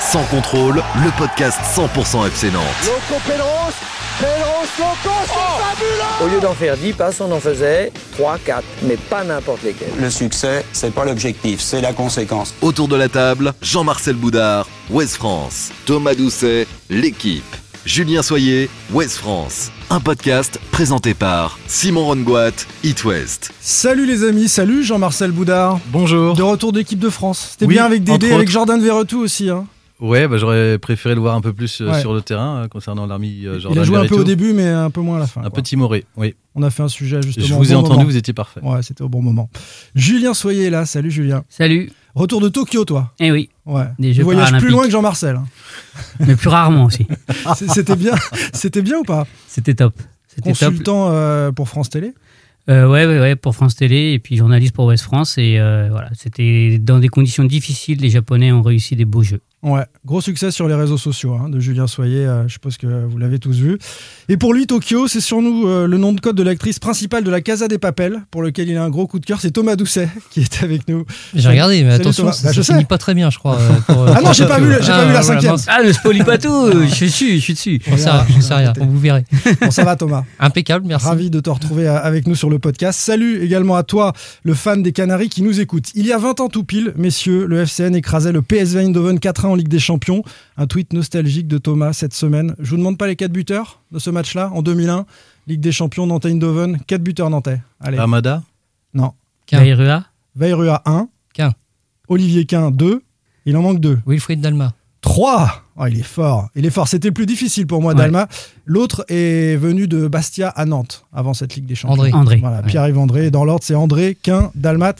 Sans contrôle, le podcast 100% FC Nantes. Loco Pedros, Pedros Loco, c'est fabuleux Au lieu d'en faire 10 passes, on en faisait 3, 4, mais pas n'importe lesquels. Le succès, c'est pas l'objectif, c'est la conséquence. Autour de la table, Jean-Marcel Boudard, Ouest France, Thomas Doucet, l'équipe, Julien Soyer, Ouest France. Un podcast présenté par Simon Rongoat, It West. Salut les amis, salut Jean-Marcel Boudard. Bonjour. De retour d'équipe de France. C'était Oui, bien avec Dédé, avec autres. Jordan Verretou aussi. hein. Ouais, bah, j'aurais préféré le voir un peu plus euh, Ouais. sur le terrain euh, concernant l'armée euh, Il Jordan a joué un peu au début, mais un peu moins à la fin. Un quoi. peu timoré, oui. On a fait un sujet justement. Je au vous ai bon entendu, moment. vous étiez parfait. Ouais, c'était au bon moment. Julien Soyer est là. Salut Julien. Salut. Retour de Tokyo, toi. Eh oui, Ouais. Des tu Jeux voyages plus loin que Jean-Marcel. mais plus rarement aussi. C'était bien. C'était bien ou pas? C'était top. C'était top. Consultant euh, pour France Télé? Euh, ouais, ouais, ouais, pour France Télé et puis journaliste pour Ouest France. Et euh, voilà, c'était dans des conditions difficiles. Les Japonais ont réussi des beaux jeux. Ouais, gros succès sur les réseaux sociaux hein, de Julien Soyer, euh, je suppose que vous l'avez tous vu. Et pour lui, Tokyo, c'est sur nous euh, le nom de code de l'actrice principale de la Casa des Papels, pour lequel il a un gros coup de cœur, c'est Thomas Doucet qui est avec nous. J'ai regardé, mais Salut attention, Thomas. ça, Bah, ça je sais. finit pas très bien, je crois. euh, pour, Ah non, j'ai pas vu- j'ai pas vu la voilà, cinquième. Ah, ne spoilie pas tout Je suis dessus, je suis dessus. J'en sais rien, rien, vous verrez. Bon, ça va Thomas Impeccable, merci. Ravi de te retrouver avec nous sur le podcast. Salut également à toi, le fan des Canaries qui nous écoute. Il y a 20 ans tout pile, messieurs, le FCN écrasait le PSV Eindhoven 4-1 en Ligue des Champions. Un tweet nostalgique de Thomas cette semaine. Je vous demande pas les 4 buteurs de ce match-là, en 2001, Ligue des Champions Nantes Eindhoven, 4 buteurs nantais. Allez, Armada non. Bayrua Veirua 1, Quin. Olivier Quin 2, il en manque 2. Wilfried Dalma. 3 oh, Il est fort, il est fort. C'était le plus difficile pour moi, Ouais. Dalma. L'autre est venu de Bastia à Nantes, avant cette Ligue des Champions. André. André. Voilà, Ouais. Pierre-Yves André. Dans l'ordre, c'est André, Quin, Dalmat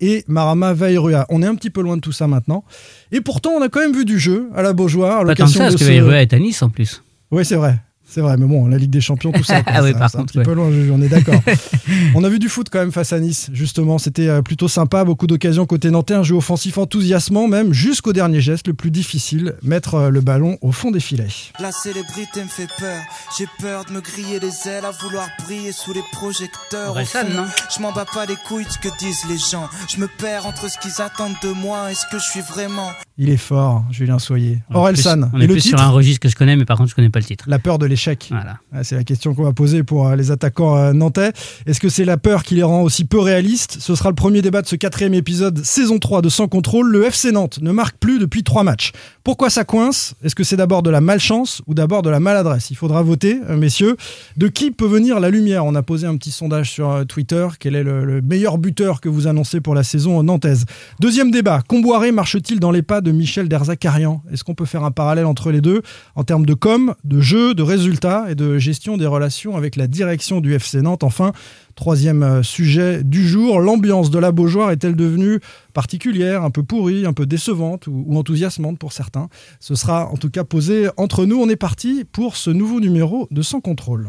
et Marama Vairua. On est un petit peu loin de tout ça maintenant. Et pourtant, on a quand même vu du jeu à la Beaujoire. À Pas tant que ça, de parce que ce- Bayrua est à Nice en plus. Oui, c'est vrai. C'est vrai, mais bon, la Ligue des Champions, tout ça, Ah oui, ça- par c'est un contre, petit ouais. peu loin, on est d'accord. on a vu du foot quand même face à Nice, justement. C'était euh, plutôt sympa, beaucoup d'occasions côté nantais, un jeu offensif enthousiasmant, même jusqu'au dernier geste, le plus difficile, mettre euh, le ballon au fond des filets. La célébrité me fait peur. J'ai peur de me griller les ailes à vouloir briller sous les projecteurs. Au Orelsan, fond, non? Je m'en bats pas les couilles de ce que disent les gens. Je me perds entre ce qu'ils attendent de moi et ce que je suis vraiment. Il est fort, Julien Soyer. On est Orelsan, plus- On et est le plus titre sur un registre que je connais, mais par contre, je connais pas le titre. La peur de l'échec. Voilà. Ah, C'est la question qu'on va poser pour euh, les attaquants euh, nantais. Est-ce que c'est la peur qui les rend aussi peu réalistes? Ce sera le premier débat de ce quatrième épisode, saison 3 de Sans Contrôle. Le FC Nantes ne marque plus depuis trois matchs. Pourquoi ça coince? Est-ce que c'est d'abord de la malchance ou d'abord de la maladresse? Il faudra voter, euh, messieurs. De qui peut venir la lumière? On a posé un petit sondage sur euh, Twitter. Quel est le, le meilleur buteur que vous annoncez pour la saison nantaise? Deuxième débat. Comboiré marche-t-il dans les pas de Michel Derzakarian? Est-ce qu'on peut faire un parallèle entre les deux? En termes de com, de jeu, de résultats et de gestion des relations avec la direction du FC Nantes Enfin, troisième euh, sujet du jour, l'ambiance de la Beaujoire est-elle devenue particulière, un peu pourrie, un peu décevante ou, ou enthousiasmante pour certains? Ce sera en tout cas posé entre nous. On est parti pour ce nouveau numéro de Sans Contrôle.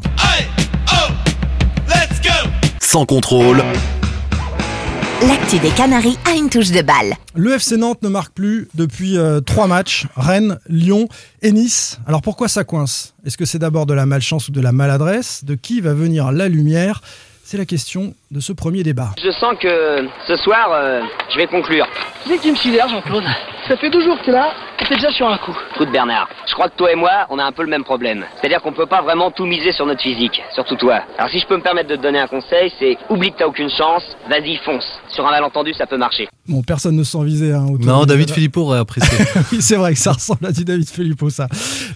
Sans contrôle, L'actu des Canaries a une touche de balle. Le FC Nantes ne marque plus depuis euh, trois matchs, Rennes, Lyon et Nice. Alors pourquoi ça coince? Est-ce que c'est d'abord de la malchance ou de la maladresse? De qui va venir la lumière? C'est la question de ce premier débat. Je sens que ce soir, euh, je vais conclure. Tu sais que tu me sidères, Jean-Claude Ça fait deux jours que t'es là, et t'es déjà sur un coup. Écoute Bernard, je crois que toi et moi, on a un peu le même problème. C'est-à-dire qu'on peut pas vraiment tout miser sur notre physique, surtout toi. Alors si je peux me permettre de te donner un conseil, c'est oublie que t'as aucune chance, vas-y fonce. Sur un malentendu, ça peut marcher. Bon, personne ne s'en visait. Hein, autour Non, David. Philippot aurait apprécié. oui, c'est vrai que ça ressemble à du David Filippo, ça.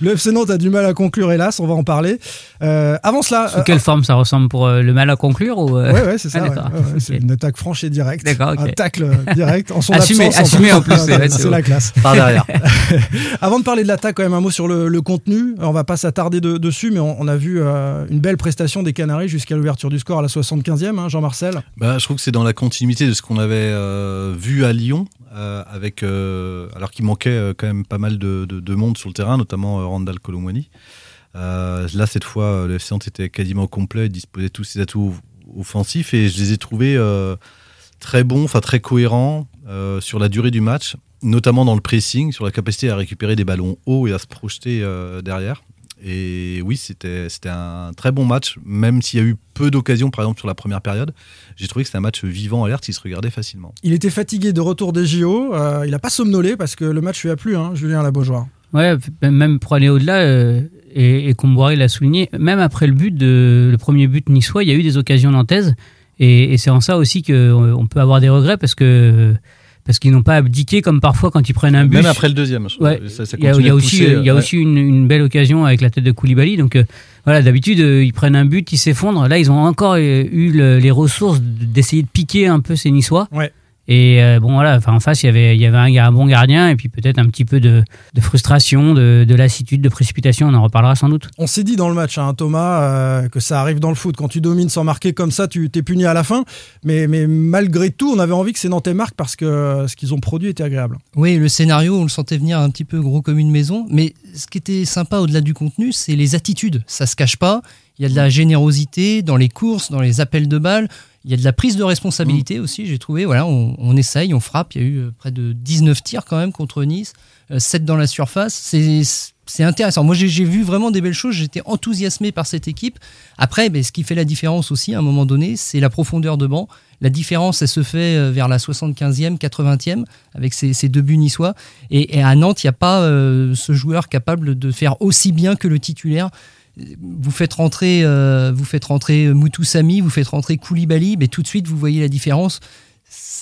Le FC Nantes a du mal à conclure, hélas, on va en parler. Euh, avant cela... Sous quelle forme ça ressemble pour euh, le mal à conclure ou euh, Ouais, ouais, c'est ça. Ah, ouais, ouais, c'est une attaque franche et directe. D'accord, ok. Un tacle euh, direct en son Assumé en assumé plus. en plus. c'est la classe. Par derrière. Avant de parler de l'attaque, quand même un mot sur le, le contenu. On va pas s'attarder de- dessus, mais on, on a vu euh, une belle prestation des Canaries jusqu'à l'ouverture du score à la 75e, hein, Jean-Marcel. Bah, je trouve que c'est dans la continuité de ce qu'on avait euh, vu à Lyon, euh, avec, euh, alors qu'il manquait euh, quand même pas mal de, de- de monde sur le terrain, notamment Randall Colomwani. Là, cette fois, le FC était quasiment complet, disposait tous ses atouts offensifs et je les ai trouvés très bons, enfin très cohérents sur la durée du match, notamment dans le pressing, sur la capacité à récupérer des ballons hauts et à se projeter derrière. Et oui, c'était c'était un très bon match, même s'il y a eu peu d'occasions, par exemple sur la première période. J'ai trouvé que c'était un match vivant, alerte, qui se regardait facilement. Il était fatigué de retour des JO. euh, il a pas somnolé parce que le match lui a plu, hein, Julien Labaujoire. Ouais, même pour aller au-delà, euh, et, et Comboiré l'a souligné, même après le but de le premier but niçois, il y a eu des occasions nantaises, et, et c'est en ça aussi qu'on peut avoir des regrets parce que parce qu'ils n'ont pas abdiqué comme parfois quand ils prennent un but. Même après le deuxième, je. Ouais, Ça- ça il y a, continue il y a de aussi, pousser, il y a ouais. aussi une, une belle occasion avec la tête de Koulibaly. Donc euh, voilà, d'habitude euh, ils prennent un but, ils s'effondrent. Là, ils ont encore euh, eu le- les ressources d'essayer de piquer un peu ces Niçois. Ouais. Et euh, bon voilà, enfin en face il y avait il y avait un, bon gardien et puis peut-être un petit peu de, de frustration, de, de lassitude, de précipitation. On en reparlera sans doute. On s'est dit dans le match, hein, Thomas, euh, que ça arrive dans le foot. Quand tu domines sans marquer comme ça, tu t'es puni à la fin. Mais, mais malgré tout, on avait envie que ces Nantais marquent parce que euh, ce qu'ils ont produit était agréable. Oui, le scénario, on le sentait venir un petit peu gros comme une maison. Mais ce qui était sympa au-delà du contenu, c'est les attitudes. Ça se cache pas. Il y a de la générosité dans les courses, dans les appels de balles. Il y a de la prise de responsabilité aussi, j'ai trouvé. Voilà, on, on essaye, on frappe. Il y a eu euh, près de 19 tirs quand même contre Nice, euh, 7 dans la surface. C'est c'est intéressant. Moi, j'ai vu vraiment des belles choses. J'étais enthousiasmé par cette équipe. Après, ben, ce qui fait la différence aussi, à un moment donné, c'est la profondeur de banc. La différence, elle se fait euh, vers la 75e, 80e, avec ces, ces deux buts niçois. Et, et à Nantes, il n'y a pas euh, ce joueur capable de faire aussi bien que le titulaire. Vous faites rentrer, euh, vous faites rentrer Moutou Sami, vous faites rentrer Koulibaly, mais tout de suite, vous voyez la différence.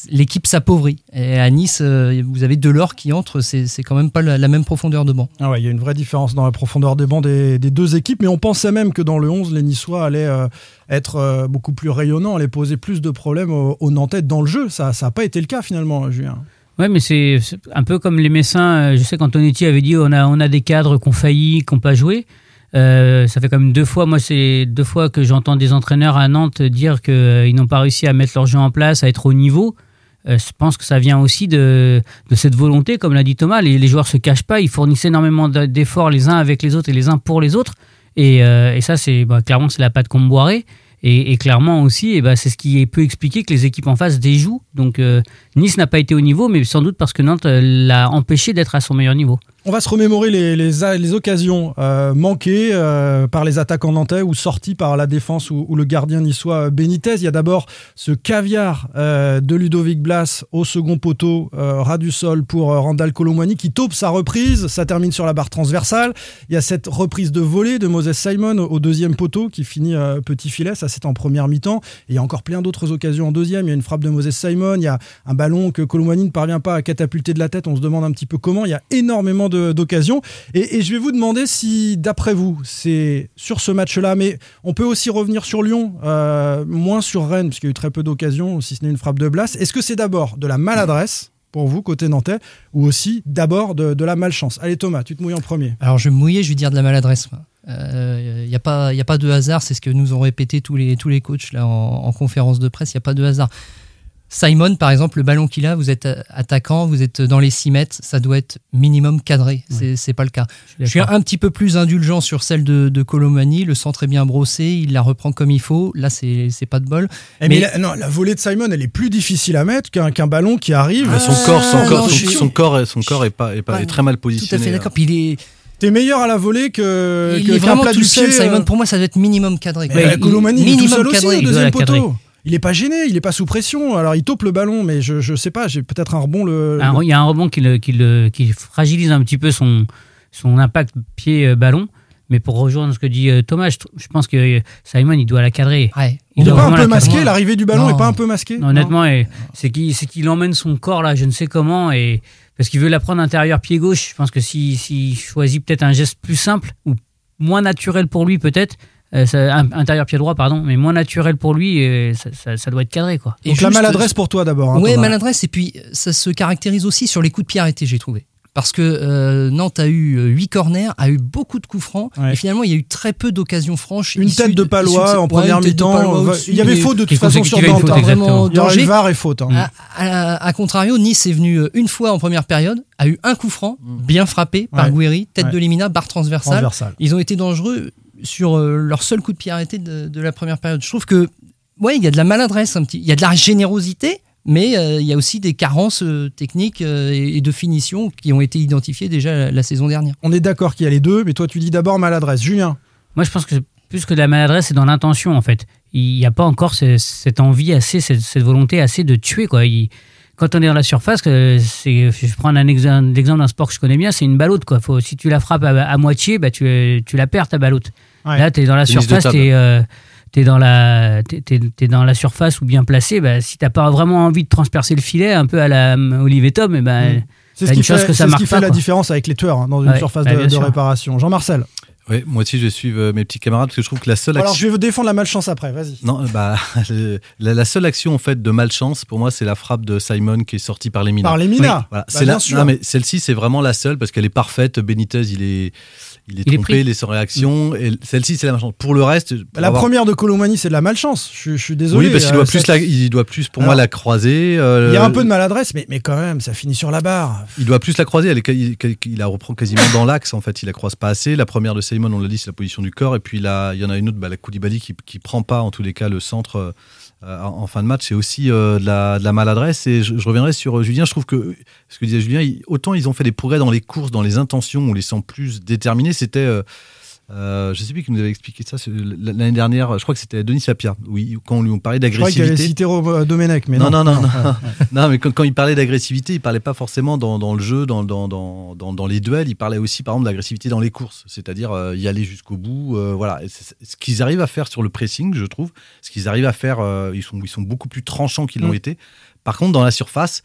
L'équipe s'appauvrit. Et à Nice, euh, vous avez Delors qui entre, c'est c'est quand même pas la, la même profondeur de banc. Ah ouais, il y a une vraie différence dans la profondeur des bancs des, des deux équipes, mais on pensait même que dans le 11, les Niçois allaient euh, être euh, beaucoup plus rayonnants, allaient poser plus de problèmes aux, aux Nantais dans le jeu. Ça n'a pas été le cas finalement, Julien. Ouais, mais c'est un peu comme les Messins. Je sais qu'Antonetti avait dit on a, on a des cadres qui ont failli, qui n'ont pas joué. Euh, ça fait quand même deux fois, moi c'est deux fois que j'entends des entraîneurs à Nantes dire qu'ils n'ont pas réussi à mettre leur jeu en place, à être au niveau. Euh, je pense que ça vient aussi de, cette volonté, comme l'a dit Thomas. Les, les joueurs se cachent pas, ils fournissent énormément d'efforts les uns avec les autres et les uns pour les autres. Et, euh, ça, c'est bah, clairement c'est la patte Comboiré. Et, et clairement aussi, et bah, c'est ce qui peut expliquer que les équipes en face déjouent. Donc euh, Nice n'a pas été au niveau, mais sans doute parce que Nantes euh, l'a empêché d'être à son meilleur niveau. On va se remémorer les, occasions euh, manquées euh, par les attaquants nantais ou sorties par la défense ou, le gardien niçois Benitez. Il y a d'abord ce caviar euh, de Ludovic Blas au second poteau, ras du sol pour Randall Colomwani qui taupe sa reprise. Ça termine sur la barre transversale. Il y a cette reprise de volée de Moses Simon au, deuxième poteau qui finit petit filet. Ça, c'est en première mi-temps. Et il y a encore plein d'autres occasions en deuxième. Il y a une frappe de Moses Simon. Il y a un ballon que Colomwani ne parvient pas à catapulter de la tête. On se demande un petit peu comment. Il y a énormément de- d'occasions. Et, je vais vous demander si, d'après vous, c'est sur ce match-là, mais on peut aussi revenir sur Lyon, euh, moins sur Rennes, puisqu'il y a eu très peu d'occasions, si ce n'est une frappe de Blas. Est-ce que c'est d'abord de la maladresse pour vous, côté nantais, ou aussi d'abord de, la malchance? Allez Thomas, tu te mouilles en premier. Alors je vais me mouiller, je vais dire de la maladresse. Il n'y a, pas- y a pas de hasard, c'est ce que nous ont répété tous les, tous les coachs là, en, en conférence de presse, il n'y a pas de hasard. Simon, par exemple, le ballon qu'il a, vous êtes attaquant, vous êtes dans les 6 mètres, ça doit être minimum cadré. C'est C'est pas le cas. Je suis un petit peu plus indulgent sur celle de, de Colomani. Le centre est bien brossé, il la reprend comme il faut. Là, c'est pas de bol. Eh, mais la, non, la volée de Simon, elle est plus difficile à mettre qu'un ballon qui arrive. son corps, son Ah, corps, non, son, je suis- son corps, est- son corps est pas, est pas- est très mal Tout à positionné. fait d'accord. il est, T'es meilleur à la volée que il que- est vraiment plat tout du seul, pied, Simon. euh. Pour moi, ça doit être minimum cadré. Mais Il- Colomani, il est tout minimum seul aussi cadré, au il doit deuxième poteau. Il est pas gêné, il est pas sous pression. Alors il taupe le ballon, mais je, je sais pas, j'ai peut-être un rebond le. Un- Il y a un rebond qui, le- qui, le- qui fragilise un petit peu son, son impact pied-ballon. Mais pour rejoindre ce que dit euh, Thomas, je, pense que euh, Simon, il doit la cadrer. Ouais. Il doit est pas un peu cadrer. l'arrivée du ballon Non. est pas un peu masqué Non, honnêtement, c'est qu'il c'est qu'il emmène son corps là, je ne sais comment, et parce qu'il veut la prendre intérieur pied gauche. Je pense que s'il si, choisit peut-être un geste plus simple ou moins naturel pour lui peut-être, euh, ça- intérieur pied droit, pardon, mais moins naturel pour lui, et ça, ça- ça doit être cadré, quoi. Donc la maladresse pour toi d'abord. hein, ouais, Thomas. maladresse. Et puis, ça se caractérise aussi sur les coups de pied arrêtés, j'ai trouvé. Parce que euh, Nantes a eu 8 corners, a eu beaucoup de coups francs, Ouais. et finalement, il y a eu très peu d'occasions franches. Une tête de Palois en ouais, première mi-temps. Il y avait faute de toute façon sur Nantes. faute, hein. Il y aurait. VAR et faute. hein. À, à- à contrario, Nice est venu euh, une fois en première période, a eu un coup franc, bien frappé par Ouais. Guéry, tête Ouais. de Limina, barre transversale. Transversale. Ils ont été dangereux sur euh, leur seul coup de pied arrêté de, de la première période. Je trouve que, ouais, il y a de la maladresse un petit, il y a de la générosité, mais euh, il y a aussi des carences euh, techniques euh, et, et de finition qui ont été identifiées déjà la, la saison dernière. On est d'accord qu'il y a les deux, mais toi tu dis d'abord maladresse. Julien. Moi, je pense que plus que de la maladresse, c'est dans l'intention, en fait. Il n'y a pas encore ce- cette envie assez, cette, cette volonté assez de tuer, quoi. Il- quand on est dans la surface, je prends un exemple, l'exemple d'un sport que je connais bien, c'est une ballotte, quoi. Faut, si tu la frappes à, à moitié, bah, tu, tu la perds, ta ballotte. Ouais. Là, tu es dans la Tennis surface, tu es, dans la, t'es- t'es- t'es dans la surface ou bien placé. Bah, si tu pas vraiment envie de transpercer le filet, un peu à la euh, Olivier Tom, et ben Mm. C'est t'as ce qui fait, que ça c'est ce marque qui fait la différence avec les tueurs hein, dans une Ouais, surface bah, de, réparation. Jean-Marcel. Ouais, moi aussi, je suis euh, mes petits camarades parce que je trouve que la seule Alors action. je vais vous défendre la malchance après, vas-y. Non, bah, le- la, la seule action en fait de malchance pour moi, c'est la frappe de Simon qui est sortie par les Mina. Par les Mina Voilà, Bah, c'est bien la- sûr. non, mais celle-ci, c'est vraiment la seule parce qu'elle est parfaite. Benitez, il est, il est Il trompé, il est sans réaction. Et celle-ci, c'est la malchance. Pour le reste, pour La avoir- première de Colomani, c'est de la malchance. Je, je suis désolé. Oui, parce qu'il euh, doit plus, ça- la- il doit plus pour Alors, moi la croiser. euh, Il y a un peu de maladresse, mais, mais quand même, ça finit sur la barre. Il doit plus la croiser. Elle est, il, il la reprend quasiment dans l'axe. En fait, il la croise pas assez. La première de Simon, on l'a dit, c'est la position du corps. Et puis là, il y en a une autre, bah, la Koulibaly qui, qui prend pas en tous les cas le centre euh, en, en fin de match. C'est aussi euh, de, la, maladresse. Et je, je reviendrai sur euh, Julien. Je trouve que ce que disait Julien, autant ils ont fait des progrès dans les courses, dans les intentions, on les sent plus déterminés. C'était euh, euh, je sais plus qui nous avait expliqué ça l'année dernière. Je crois que c'était Denis Sapia. Oui, quand on lui parlait Je crois qu'il avait d'agressivité. cité Ro- Domenech, mais non. Non, non, non, non. Ouais, ouais. Non, mais quand, quand il parlait d'agressivité, il parlait pas forcément dans, dans le jeu, dans, dans, dans, les duels. Il parlait aussi, par exemple, d'agressivité dans les courses, c'est-à-dire euh, y aller jusqu'au bout. euh, voilà, ce qu'ils arrivent à faire sur le pressing, je trouve, ce qu'ils arrivent à faire, euh, ils sont, ils sont beaucoup plus tranchants qu'ils l'ont Mm. été. Par contre, dans la surface,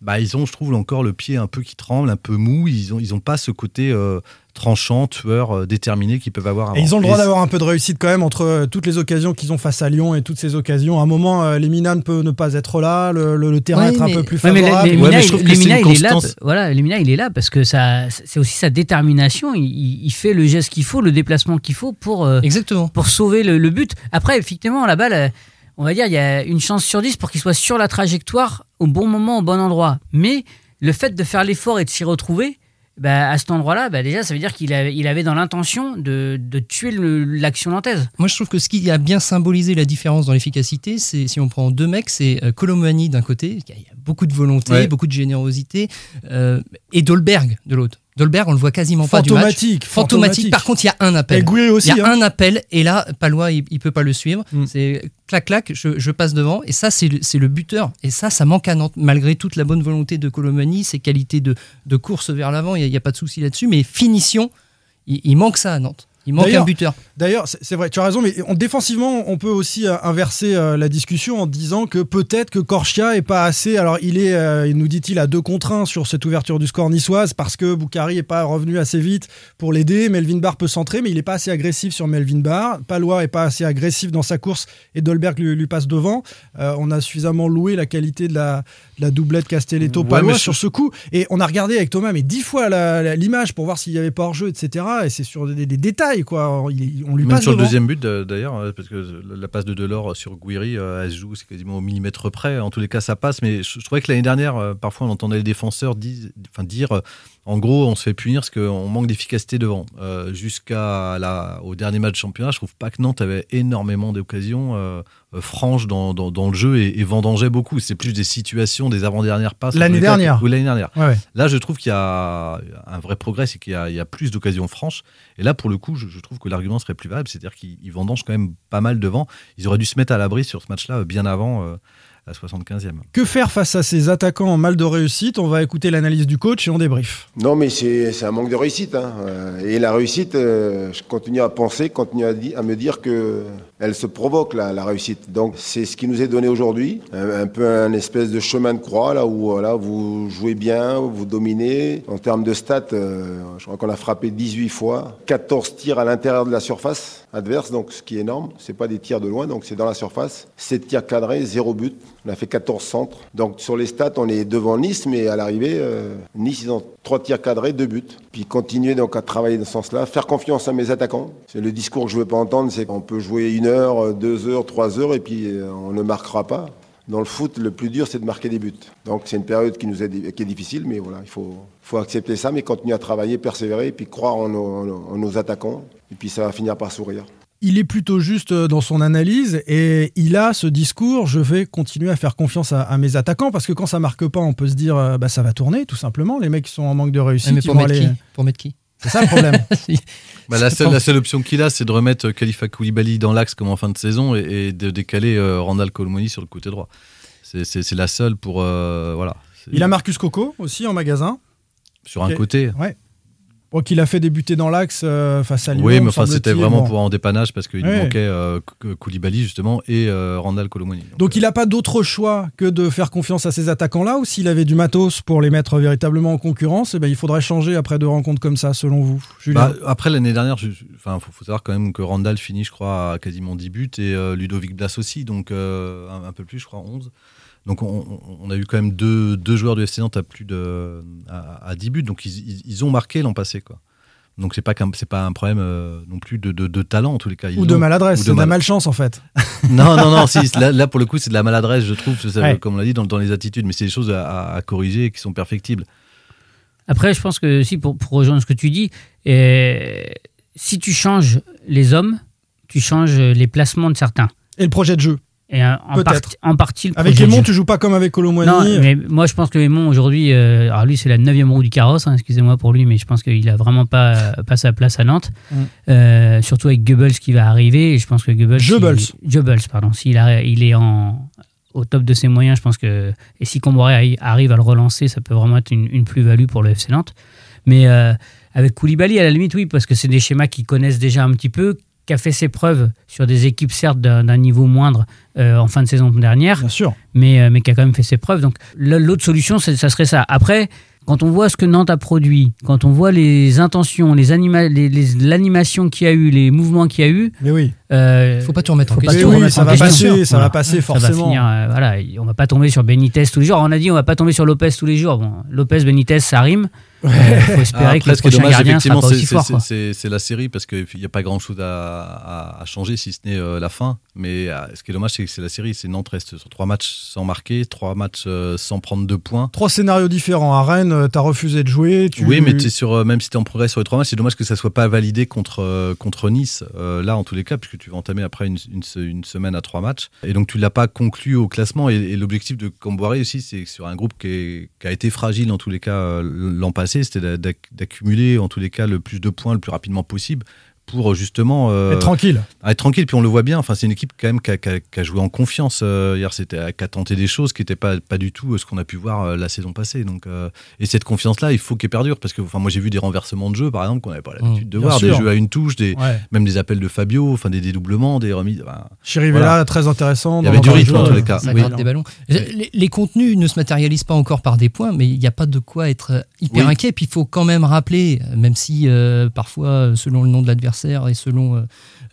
bah, ils ont, je trouve, encore le pied un peu qui tremble, un peu mou. Ils ont, ils ont pas ce côté euh, tranchant, tueur, euh, déterminé qu'ils peuvent avoir. Et ils ont le droit d'avoir un peu de réussite quand même entre euh, toutes les occasions qu'ils ont face à Lyon et toutes ces occasions. À un moment, euh, les Mina ne peut ne pas être là, le, le- le terrain Ouais, être un mais- peu plus Ouais, mais favorable. Ouais, mais je il- trouve que une il est là. constance. Voilà, les Mina, il est là parce que ça, c'est aussi sa détermination. Il, fait le geste qu'il faut, le déplacement qu'il faut pour, euh, Exactement. pour sauver le, le but. Après, effectivement, la balle, on va dire, il y a une chance sur 10 pour qu'il soit sur la trajectoire au bon moment, au bon endroit. Mais le fait de faire l'effort et de s'y retrouver, bah, à cet endroit-là, bah, déjà, ça veut dire qu'il avait, il avait dans l'intention de, de tuer l'action nantaise. Moi, je trouve que ce qui a bien symbolisé la différence dans l'efficacité, c'est si on prend deux mecs, c'est euh, Colomani d'un côté, il y a beaucoup de volonté, Ouais. beaucoup de générosité, euh, et Dolberg de l'autre. Dolberg, on le voit quasiment pas du match. Fantomatique, Fantomatique. Par contre, il y a un Et appel. Goulet aussi. Il y a hein. un appel et là, Palois, il, il peut pas le suivre. Mm. C'est clac clac, je, je passe devant et ça, c'est le, buteur. Et ça, ça manque à Nantes malgré toute la bonne volonté de Colomani, ses qualités de, de course vers l'avant. Il n'y a, il y a pas de souci là-dessus, mais finition, il, il manque ça à Nantes. Il manque D'ailleurs, un buteur. D'ailleurs, c'est vrai, tu as raison, mais on, défensivement, on peut aussi euh, inverser euh, la discussion en disant que peut-être que Korchia est pas assez. Alors, il est, euh, il nous dit-il, à deux contre un sur cette ouverture du score niçoise parce que Boukari est pas revenu assez vite pour l'aider. Melvin Barr peut centrer, mais il est pas assez agressif sur Melvin Barr. Palois est pas assez agressif dans sa course et Dolberg lui, lui passe devant. Euh, on a suffisamment loué la qualité de la, la doublette Castelletto-Palois Ouais, mais je- sur ce coup. Et on a regardé avec Thomas, mais dix fois l'image pour voir s'il y avait pas hors-jeu, etc. Et c'est sur des, des détails, quoi. Il- on lui Même passe sur le deuxième but euh, d'ailleurs, euh, parce que la passe de Delors sur Guiri, euh, elle se joue, c'est quasiment au millimètre près. En tous les cas, ça passe. Mais je, je trouvais que l'année dernière, euh, parfois, on entendait les défenseurs enfin, dire, euh, en gros, on se fait punir parce qu'on manque d'efficacité devant. Euh, Jusqu'à la, au dernier match de championnat, je trouve pas que Nantes avait énormément d'occasions euh, euh, franches dans, dans, dans le jeu et, et vendangeait beaucoup. C'est plus des situations, des avant-dernières passes. L'année dernière. L'année dernière. Ouais, ouais. Là, je trouve qu'il y a un vrai progrès, c'est qu'il y a, il y a plus d'occasions franches. Et là, pour le coup, je, je trouve que l'argument serait plus valable, c'est-à-dire qu'ils ils vendangent quand même pas mal devant. Ils auraient dû se mettre à l'abri sur ce match-là euh, bien avant euh, la 75e. Que faire face à ces attaquants en mal de réussite? On va écouter l'analyse du coach et on débrief. Non, mais c'est un manque de réussite. hein. Euh, Et la réussite, euh, je continue à penser, continue à, me dire que elle se provoque, la, la réussite. Donc, c'est ce qui nous est donné aujourd'hui. Un, un peu un espèce de chemin de croix, là où voilà, vous jouez bien, vous dominez. En termes de stats, euh, je crois qu'on a frappé 18 fois, 14 tirs à l'intérieur de la surface. Adverse, donc ce qui est énorme. C'est pas des tirs de loin, donc c'est dans la surface. 7 tirs cadrés, 0 but. On a fait 14 centres. Donc sur les stats, on est devant Nice, mais à l'arrivée, euh, Nice, ils ont 3 tirs cadrés, 2 buts. Puis continuer donc à travailler dans ce sens-là, faire confiance à mes attaquants. C'est le discours que je veux pas entendre, c'est qu'on peut jouer une heure, deux heures, trois heures, et puis euh, on ne marquera pas. Dans le foot, le plus dur, c'est de marquer des buts. Donc c'est une période qui nous est, qui est difficile, mais voilà, il faut, faut accepter ça, mais continuer à travailler, persévérer, et puis croire en nos, en nos attaquants, et puis ça va finir par sourire. Il est plutôt juste dans son analyse et il a ce discours je vais continuer à faire confiance à, à mes attaquants parce que quand ça marque pas, on peut se dire euh, bah, ça va tourner tout simplement. Les mecs qui sont en manque de réussite, mais ils pour, mettre aller- qui? Pour mettre qui? C'est ça le problème. Bah, la, seule, la seule option qu'il a, c'est de remettre Khalifa Koulibaly dans l'axe comme en fin de saison et, et de décaler euh, Randall Colomoni sur le côté droit. C'est- la seule pour. euh, voilà. Il a Marcus Coco aussi en magasin. Sur un côté. Ouais. Bon, qu'il a fait débuter dans l'axe euh, face à Lyon. Oui, mais enfin, c'était vraiment Bon. pour en dépannage parce qu'il Ouais. manquait euh, Koulibaly justement et euh, Randall Colomoni. Donc il n'a pas d'autre choix que de faire confiance à ces attaquants-là ou s'il avait du matos pour les mettre véritablement en concurrence, eh ben, il faudrait changer après deux rencontres comme ça, selon vous, Julien Bah, après l'année dernière, il faut, faut savoir quand même que Randall finit, je crois, à quasiment 10 buts et euh, Ludovic Blas aussi, donc euh, un, un peu plus, je crois, 11. Donc on, on- on a eu quand même deux, deux joueurs du FC Nantes à plus de à, à 10 buts, donc ils, ils- ils ont marqué l'an passé, quoi. Donc c'est pas c'est pas un problème euh, non plus de, de- de talent en tous les cas. Ils Ou de maladresse, ou c'est de la mal- malchance en fait. Non, non, non, si, là, là, pour le coup c'est de la maladresse, je trouve, ça, Ouais. comme on l'a dit, dans, dans les attitudes, mais c'est des choses à, à- à corriger et qui sont perfectibles. Après, je pense que si, pour, pour rejoindre ce que tu dis, euh, si tu changes les hommes, tu changes les placements de certains. Et le projet de jeu Et euh, en, partie- en partie, le Avec jeu. tu joues pas comme avec Colomboigny. Non, mais moi je pense que Aimon aujourd'hui, euh, alors lui c'est la neuvième roue du carrosse, hein, excusez-moi pour lui, mais je pense qu'il a vraiment pas, pas sa place à Nantes. Mm. Euh, surtout avec Goebbels qui va arriver, et je pense que Goebbels. Goebbels. il- Goebbels, pardon. S'il il est en, au top de ses moyens, je pense que. Et si Comboiré arrive à le relancer, ça peut vraiment être une, une plus-value pour le FC Nantes. Mais euh, avec Koulibaly, à la limite, oui, parce que c'est des schémas qu'ils connaissent déjà un petit peu, qui a fait ses preuves sur des équipes, certes, d'un niveau moindre euh, en fin de saison dernière Bien sûr. mais, euh, mais qui a quand même fait ses preuves. Donc l'autre solution, c'est- ça serait ça. Après, quand on voit ce que Nantes a produit, quand on voit les intentions, les anima- les- les- l'animation qu'il y a eu, les mouvements qu'il y a eu, Mais oui. euh, Faut pas tout remettre en faut pas question. tout oui, remettre ça en va question. passer, ça va passer Ça va forcément. finir, euh, voilà, on va pas tomber sur Benitez tous les jours. On a dit on va pas tomber sur Lopez tous les jours. Bon, Lopez, Benitez, ça rime. Il faut espérer Ah, Après, que le prochain dommage, gardien sera effectivement, pas c'est- aussi fort. la série parce qu'il n'y a pas grand chose à, à- à changer si ce n'est euh, la fin. Mais euh, ce qui est dommage, c'est que c'est la série. C'est Nantes reste sur trois matchs sans marquer, trois matchs euh, sans prendre deux points. Trois scénarios différents. À Rennes, euh, t'as refusé de jouer. Tu... Oui, mais t'es sur, euh, même si tu es en progrès sur les trois matchs, c'est dommage que ça soit pas validé contre, euh, contre Nice, euh, là en tous les cas, puisque tu vas entamer après une, une se- une semaine à trois matchs. Et donc tu l'as pas conclu au classement. Et, et l'objectif de Camboiré aussi, c'est que sur un groupe qui, est- qui a été fragile en tous les cas l'an passé, c'était d'a- d'ac- d'accumuler en tous les cas le plus de points le plus rapidement possible pour justement euh, Être tranquille. être tranquille. Puis on le voit bien. Enfin, c'est une équipe quand même qui a, qui a- qui a joué en confiance euh, hier. C'était qui a tenté des choses qui n'étaient pas pas du tout euh, ce qu'on a pu voir euh, la saison passée. Donc euh, et cette confiance-là, il faut qu'elle perdure parce que enfin moi j'ai vu des renversements de jeu par exemple qu'on n'avait pas l'habitude de voir, sûr. des jeux à une touche, des Ouais. même des appels de Fabio, enfin des dédoublements, des remises. enfin, Chirivella, Voilà. très intéressant. Il y avait du rythme, jeu. en tous les cas. Ça Oui. gratte des ballons. Les, les contenus ne se matérialisent pas encore par des points, mais il n'y a pas de quoi être hyper Oui. inquiet. Puis il faut quand même rappeler, même si euh, parfois, selon le nom de l'adversaire et selon euh,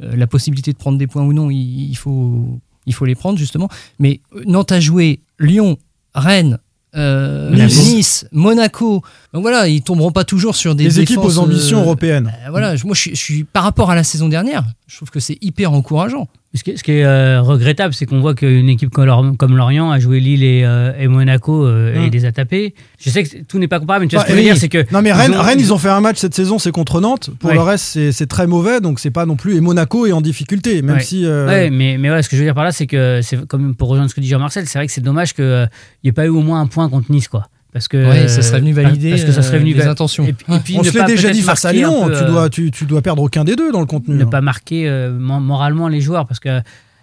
euh, la possibilité de prendre des points ou non, il, il faut, il faut les prendre justement. Mais euh, Nantes a joué Lyon, Rennes. euh, Nice. Monaco. Donc voilà, ils tomberont pas toujours sur des Des équipes aux ambitions euh, européennes. euh, voilà, moi je suis par rapport à la saison dernière, je trouve que c'est hyper encourageant. Ce qui est, ce qui est, euh, regrettable, c'est qu'on voit qu'une équipe comme, Lor- comme Lorient a joué Lille et, euh, et Monaco euh, et les a tapés. Je sais que tout n'est pas comparable, mais tu vois Bah, ce que je veux dire, c'est que. Non mais ils Rennes, ont- Rennes, ils ont fait un match cette saison, c'est contre Nantes. Pour Ouais. le reste, c'est très mauvais, donc c'est pas non plus. Et Monaco est en difficulté, même Ouais. si. Ouais, mais, mais ouais, ce que je veux dire par là, c'est que, comme pour rejoindre ce que dit Jean-Marcel, c'est vrai que c'est dommage qu'il n'y ait pas eu au moins un point contre Nice, quoi. Parce que, Ouais, ça serait venu valider parce que ça serait venu euh, les intentions. Et, puis- et puis On ne se l'est pas déjà dit face à Lyon. peu, Tu euh, dois, tu, tu dois perdre aucun des deux dans le contenu. ne hein. pas marquer euh, mo- moralement les joueurs, parce que.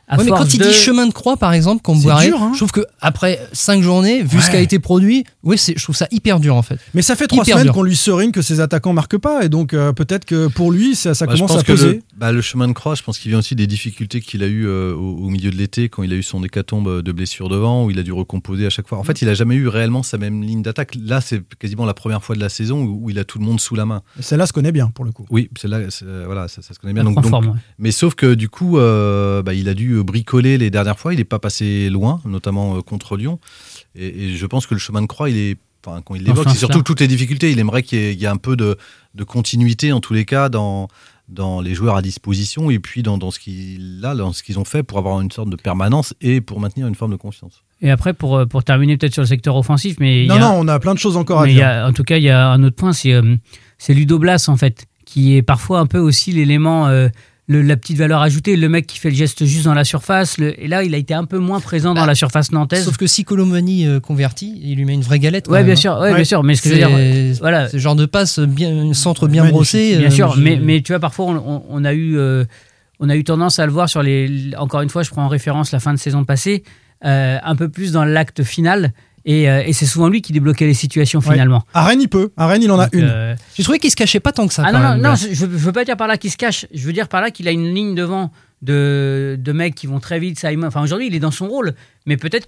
À Ouais, mais quand il dit chemin de croix, par exemple, boirait, dur, hein. je trouve que après cinq journées, vu ce qui a été produit, Oui, c'est- je trouve ça hyper dur en fait. Mais ça fait trois Hyper semaines dur. qu'on lui serigne que ses attaquants marquent pas, et donc euh, peut-être que pour lui, ça, ça Bah, je commence pense à que peser. le, bah, le chemin de croix, je pense qu'il vient aussi des difficultés qu'il a eu euh, au, au milieu de l'été quand il a eu son hécatombe de blessures devant, où il a dû recomposer à chaque fois. En fait, il a jamais eu réellement sa même ligne d'attaque. Là, c'est quasiment la première fois de la saison où, où il a tout le monde sous la main. Et Celle-là se connaît bien pour le coup. Oui, c'est là, c'est- euh, voilà, ça, ça se connaît bien. Elle Donc, prend donc- forme, ouais. mais sauf que du coup, euh, bah, il a dû bricoler les dernières fois. Il n'est pas passé loin, notamment euh, contre Lyon. Et, et je pense que le chemin de croix, il est, enfin, quand il l'évoque, Enfin, c'est surtout toutes les difficultés. Il aimerait qu'il y, ait- il y ait un peu de, de continuité en tous les cas dans dans les joueurs à disposition et puis dans, dans ce qu'ils là, dans ce qu'ils ont fait pour avoir une sorte de permanence et pour maintenir une forme de confiance. Et après, pour, euh, pour terminer peut-être sur le secteur offensif, mais Non, y a- non, on a plein de choses encore à dire. y a- en tout cas, il y a un autre point, c'est euh, c'est Ludo Blas en fait, qui est parfois un peu aussi l'élément, euh, le- la petite valeur ajoutée, le mec qui fait le geste juste dans la surface. le- et là, il a été un peu moins présent dans la surface nantaise. Sauf que si Colomani euh, convertit, il lui met une vraie galette. Ouais, même, bien hein. sûr, ouais, bien sûr. Mais ce que je veux dire, voilà. Le genre de passe bien, un centre bien Magnifique, brossé. Bien euh, sûr, je- mais, mais tu vois, parfois, on, on- on a eu, euh, on a eu tendance à le voir sur les. Encore une fois, je prends en référence la fin de saison passée, euh, un peu plus dans l'acte final. Et, euh, et c'est souvent lui qui débloquait les situations Ouais. finalement. À Rennes, il peut. À Rennes, il en a Donc, une. euh, J'ai trouvé qu'il se cachait pas tant que ça. ah non, non, même, non, là. je, je veux pas dire par là qu'il se cache. Je veux dire par là qu'il a une ligne devant de, de mecs qui vont très vite. Simon. Enfin, aujourd'hui, il est dans son rôle. Mais peut-être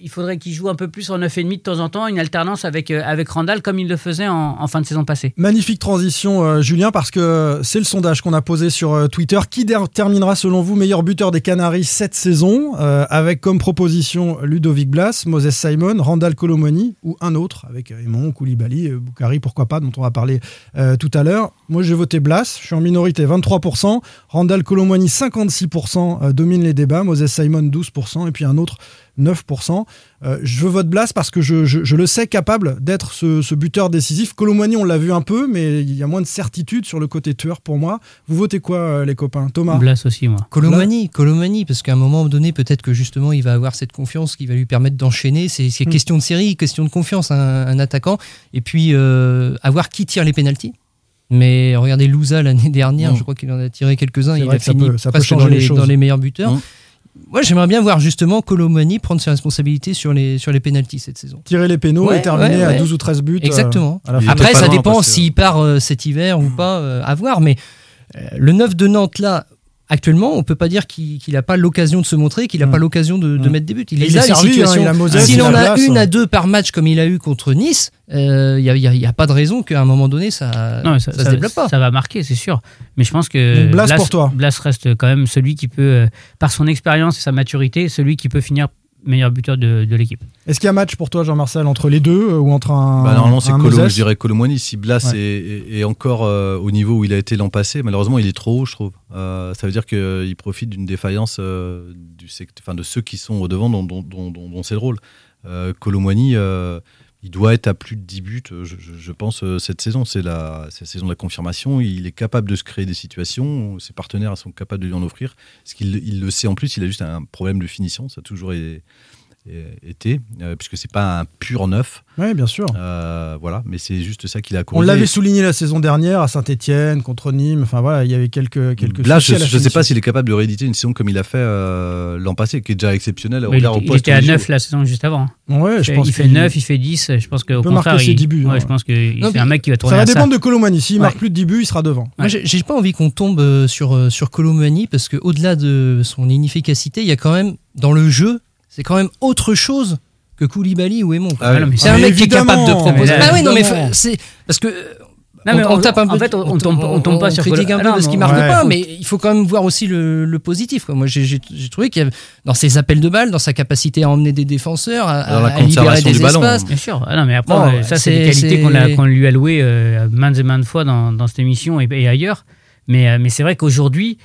qu'il faudrait qu'il joue un peu plus en 9,5 de temps en temps, une alternance avec, euh, avec Randall comme il le faisait en, fin de saison passée. Magnifique transition, euh, Julien, parce que c'est le sondage qu'on a posé sur euh, Twitter. Qui terminera, selon vous, meilleur buteur des Canaries cette saison Avec comme proposition Ludovic Blas, Moses Simon, Randall Colomoni ou un autre, avec Aymon, Koulibaly, Boukari, pourquoi pas, dont on va parler tout à l'heure. Moi, j'ai voté Blas, je suis en minorité, 23%. Randall Colomoni, 56%, euh, domine les débats. Moses Simon, 12%. Et puis un autre, 9%. Euh, je vote Blas parce que je, je- je le sais capable d'être ce, ce buteur décisif. Colomani, on l'a vu un peu, mais il y a moins de certitude sur le côté tueur pour moi. Vous votez quoi, euh, les copains? Thomas? Blas aussi, moi. Colomani, Colomani, parce qu'à un moment donné, peut-être que justement, il va avoir cette confiance qui va lui permettre d'enchaîner. C'est c'est Mm. question de série, question de confiance, un, un attaquant. Et puis, euh, avoir qui tire les pénalties. Mais regardez Louza l'année dernière, Mm. je crois qu'il en a tiré quelques-uns. C'est Il a fini peut- ça peut presque changer dans les les, choses. dans les meilleurs buteurs. Mm. Moi, j'aimerais bien voir justement Colomani prendre ses responsabilités sur les, sur les pénalties cette saison. Tirer les pénaux Ouais, et terminer ouais, à ouais. 12 ou 13 buts. euh, Exactement. Après, ça dépend s'il part euh, cet hiver ou pas, euh, à voir. Mais euh, le 9 de Nantes, là, actuellement, on peut pas dire qu'il n'a pas l'occasion de se montrer, qu'il n'a Mm. pas l'occasion de, de Mm. mettre des buts. Il, servi, hein, situations. il a S'il en a une à deux par match comme il a eu contre Nice, euh, il n'y a, pas de raison qu'à un moment donné, ça ça, se développe pas. Ça va marquer, c'est sûr. Mais je pense que Blas pour toi. Blas reste quand même celui qui peut, euh, par son expérience et sa maturité, celui qui peut finir meilleur buteur de, de l'équipe. Est-ce qu'il y a match pour toi, Jean-Marcel, entre les deux euh, ou entre un. Bah, normalement, c'est Colo, je dirais Colomwani. Si Blas Ouais. est, encore euh, au niveau où il a été l'an passé, malheureusement, il est trop haut, je trouve. Euh, ça veut dire qu'il profite d'une défaillance euh, du sect- enfin, de ceux qui sont au devant, dont, dont- dont- dont- dont c'est le rôle. Euh, Colomwani, euh, il doit être à plus de 10 buts, euh, je, pense, euh, cette saison. C'est la, saison de la confirmation. Il est capable de se créer des situations. Ses partenaires sont capables de lui en offrir. Parce qu'il il le sait en plus, il a juste un problème de finition. Ça toujours é- é- été, euh, puisque c'est pas un pur neuf. Oui, bien sûr. Euh, voilà, mais c'est juste ça qu'il a On corrigé. l'avait souligné la saison dernière à Saint-Etienne, contre Nîmes. Enfin voilà, il y avait quelques, quelques Là, je ne sais pas s'il est capable de rééditer une saison comme il a fait euh, l'an passé, qui est déjà exceptionnelle. au il, il était à il 9 joue. la saison juste avant. Ouais, je il pense fait qu'il- 9, il fait 10. Je pense qu'au peut contraire, marquer ses il, 10 buts, ouais, hein. je pense que Non, c'est mais un mec qui va tourner Ça va ça. dépendre de Colomani. S'il Ouais. marque plus de 10 buts, il sera devant. Moi, j'ai pas envie qu'on tombe euh, sur, euh, sur Colomani parce qu'au-delà de son inefficacité, il y a quand même, dans le jeu, c'est quand même autre chose que Koulibaly ou Aymon. quoi. Ah non, mais c'est Ah, un mec qui est capable de proposer. mais là, Ah oui, non, mais c'est parce que. Non, mais on, tape un en peu. fait, on- on tombe- on tombe pas sur critique Colo- un Ah peu non, parce qu'il non, marque ouais. pas, mais il faut quand même voir aussi le, le positif. quoi. Moi, j'ai- trouvé qu'il y avait dans ses appels de balles, dans sa capacité à emmener des défenseurs, à, Dans la à libérer conservation des du ballon. espaces. Bien sûr. Ah non, mais après, euh, ça, c'est des qualités qu'on lui a louées euh, maintes et maintes fois dans, dans cette émission et, et ailleurs. Mais, euh, mais c'est vrai qu'aujourd'hui,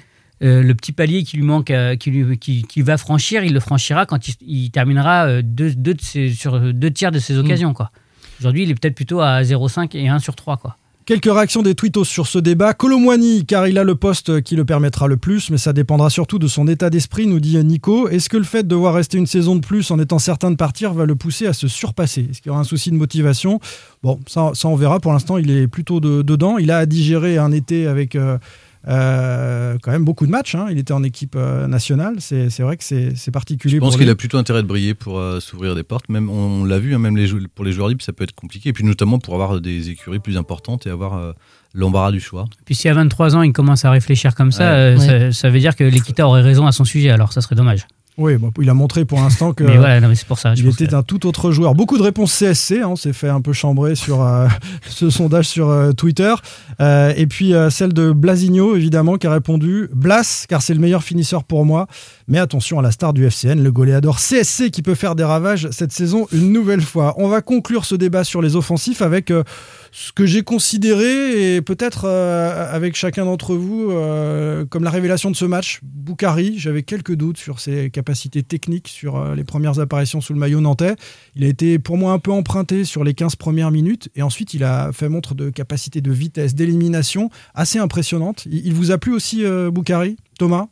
euh, le petit palier qui lui manque, euh, qui, lui, qui, qui va franchir, il le franchira quand il, il terminera euh, deux, deux de ses- sur deux tiers de ses occasions. quoi. Aujourd'hui, il est peut-être plutôt à 0,5 et 1 sur 3. Quoi. Quelques réactions des tweetos sur ce débat. Colomwani, car il a le poste qui le permettra le plus, mais ça dépendra surtout de son état d'esprit, nous dit Nico. Est-ce que le fait de devoir rester une saison de plus en étant certain de partir va le pousser à se surpasser? Est-ce qu'il y aura un souci de motivation? Bon, ça, ça on verra. Pour l'instant, il est plutôt de- dedans. Il a à digérer un été avec. euh, Euh, quand même beaucoup de matchs. hein. Il était en équipe euh, nationale. C'est c'est vrai que c'est c'est particulier. Je pense pour qu'il a plutôt intérêt de briller pour euh, s'ouvrir des portes. Même on, on l'a vu, hein, même les pour les joueurs libres, ça peut être compliqué. Et puis notamment pour avoir des écuries plus importantes et avoir euh, l'embarras du choix. Puis si à 23 ans, il commence à réfléchir comme ça, Ouais. euh, Ouais. ça, ça veut dire que l'Equita aurait raison à son sujet, alors ça serait dommage. Oui, bon, il a montré pour l'instant que. Mais voilà, non, mais c'est pour ça. je Il était que- un tout autre joueur. Beaucoup de réponses CSC, hein, on s'est fait un peu chambrer sur euh, ce sondage sur euh, Twitter. Euh, et puis celle de Blasigno, évidemment, qui a répondu Blas, car c'est le meilleur finisseur pour moi. Mais attention à la star du FCN, le goléador CSC qui peut faire des ravages cette saison une nouvelle fois. On va conclure ce débat sur les offensifs avec ce que j'ai considéré, et peut-être euh, avec chacun d'entre vous, euh, comme la révélation de ce match. Boukari, j'avais quelques doutes sur ses capacités techniques sur euh, les premières apparitions sous le maillot nantais. Il a été pour moi un peu emprunté sur les 15 premières minutes, et ensuite il a fait montre de capacité de vitesse, d'élimination assez impressionnante. Il, il vous a plu aussi, Boukari? Thomas?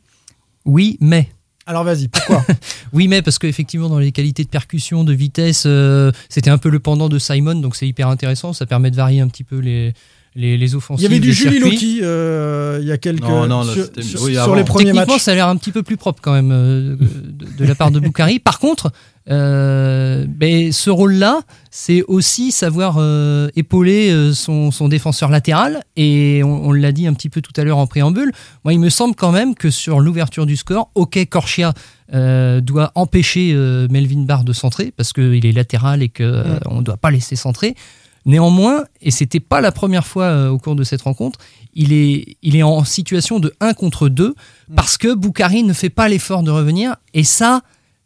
Oui, mais. Alors vas-y, pourquoi? Oui, mais parce qu'effectivement, dans les qualités de percussion, de vitesse, euh, c'était un peu le pendant de Simon, donc c'est hyper intéressant. Ça permet de varier un petit peu les, les, les Il offensives. y avait du Julie. Loki euh, il y a quelques Non, non, là, sur, sur- oui, sur avant. les premiers Techniquement, matchs. ça a l'air un petit peu plus propre quand même euh, de, de la part de Boukari. Par contre, euh, ce rôle-là, c'est aussi savoir euh, épauler euh, son, son défenseur latéral. Et on, on l'a dit un petit peu tout à l'heure en préambule. Moi, il me semble quand même que sur l'ouverture du score, OK, Corchia euh, doit empêcher Melvin Barr de centrer parce qu'il est latéral et qu'on ne doit pas laisser centrer. Néanmoins, et c'était pas la première fois au cours de cette rencontre, il est, il est en situation de 1 contre 2 parce que Boukari ne fait pas l'effort de revenir. Et ça,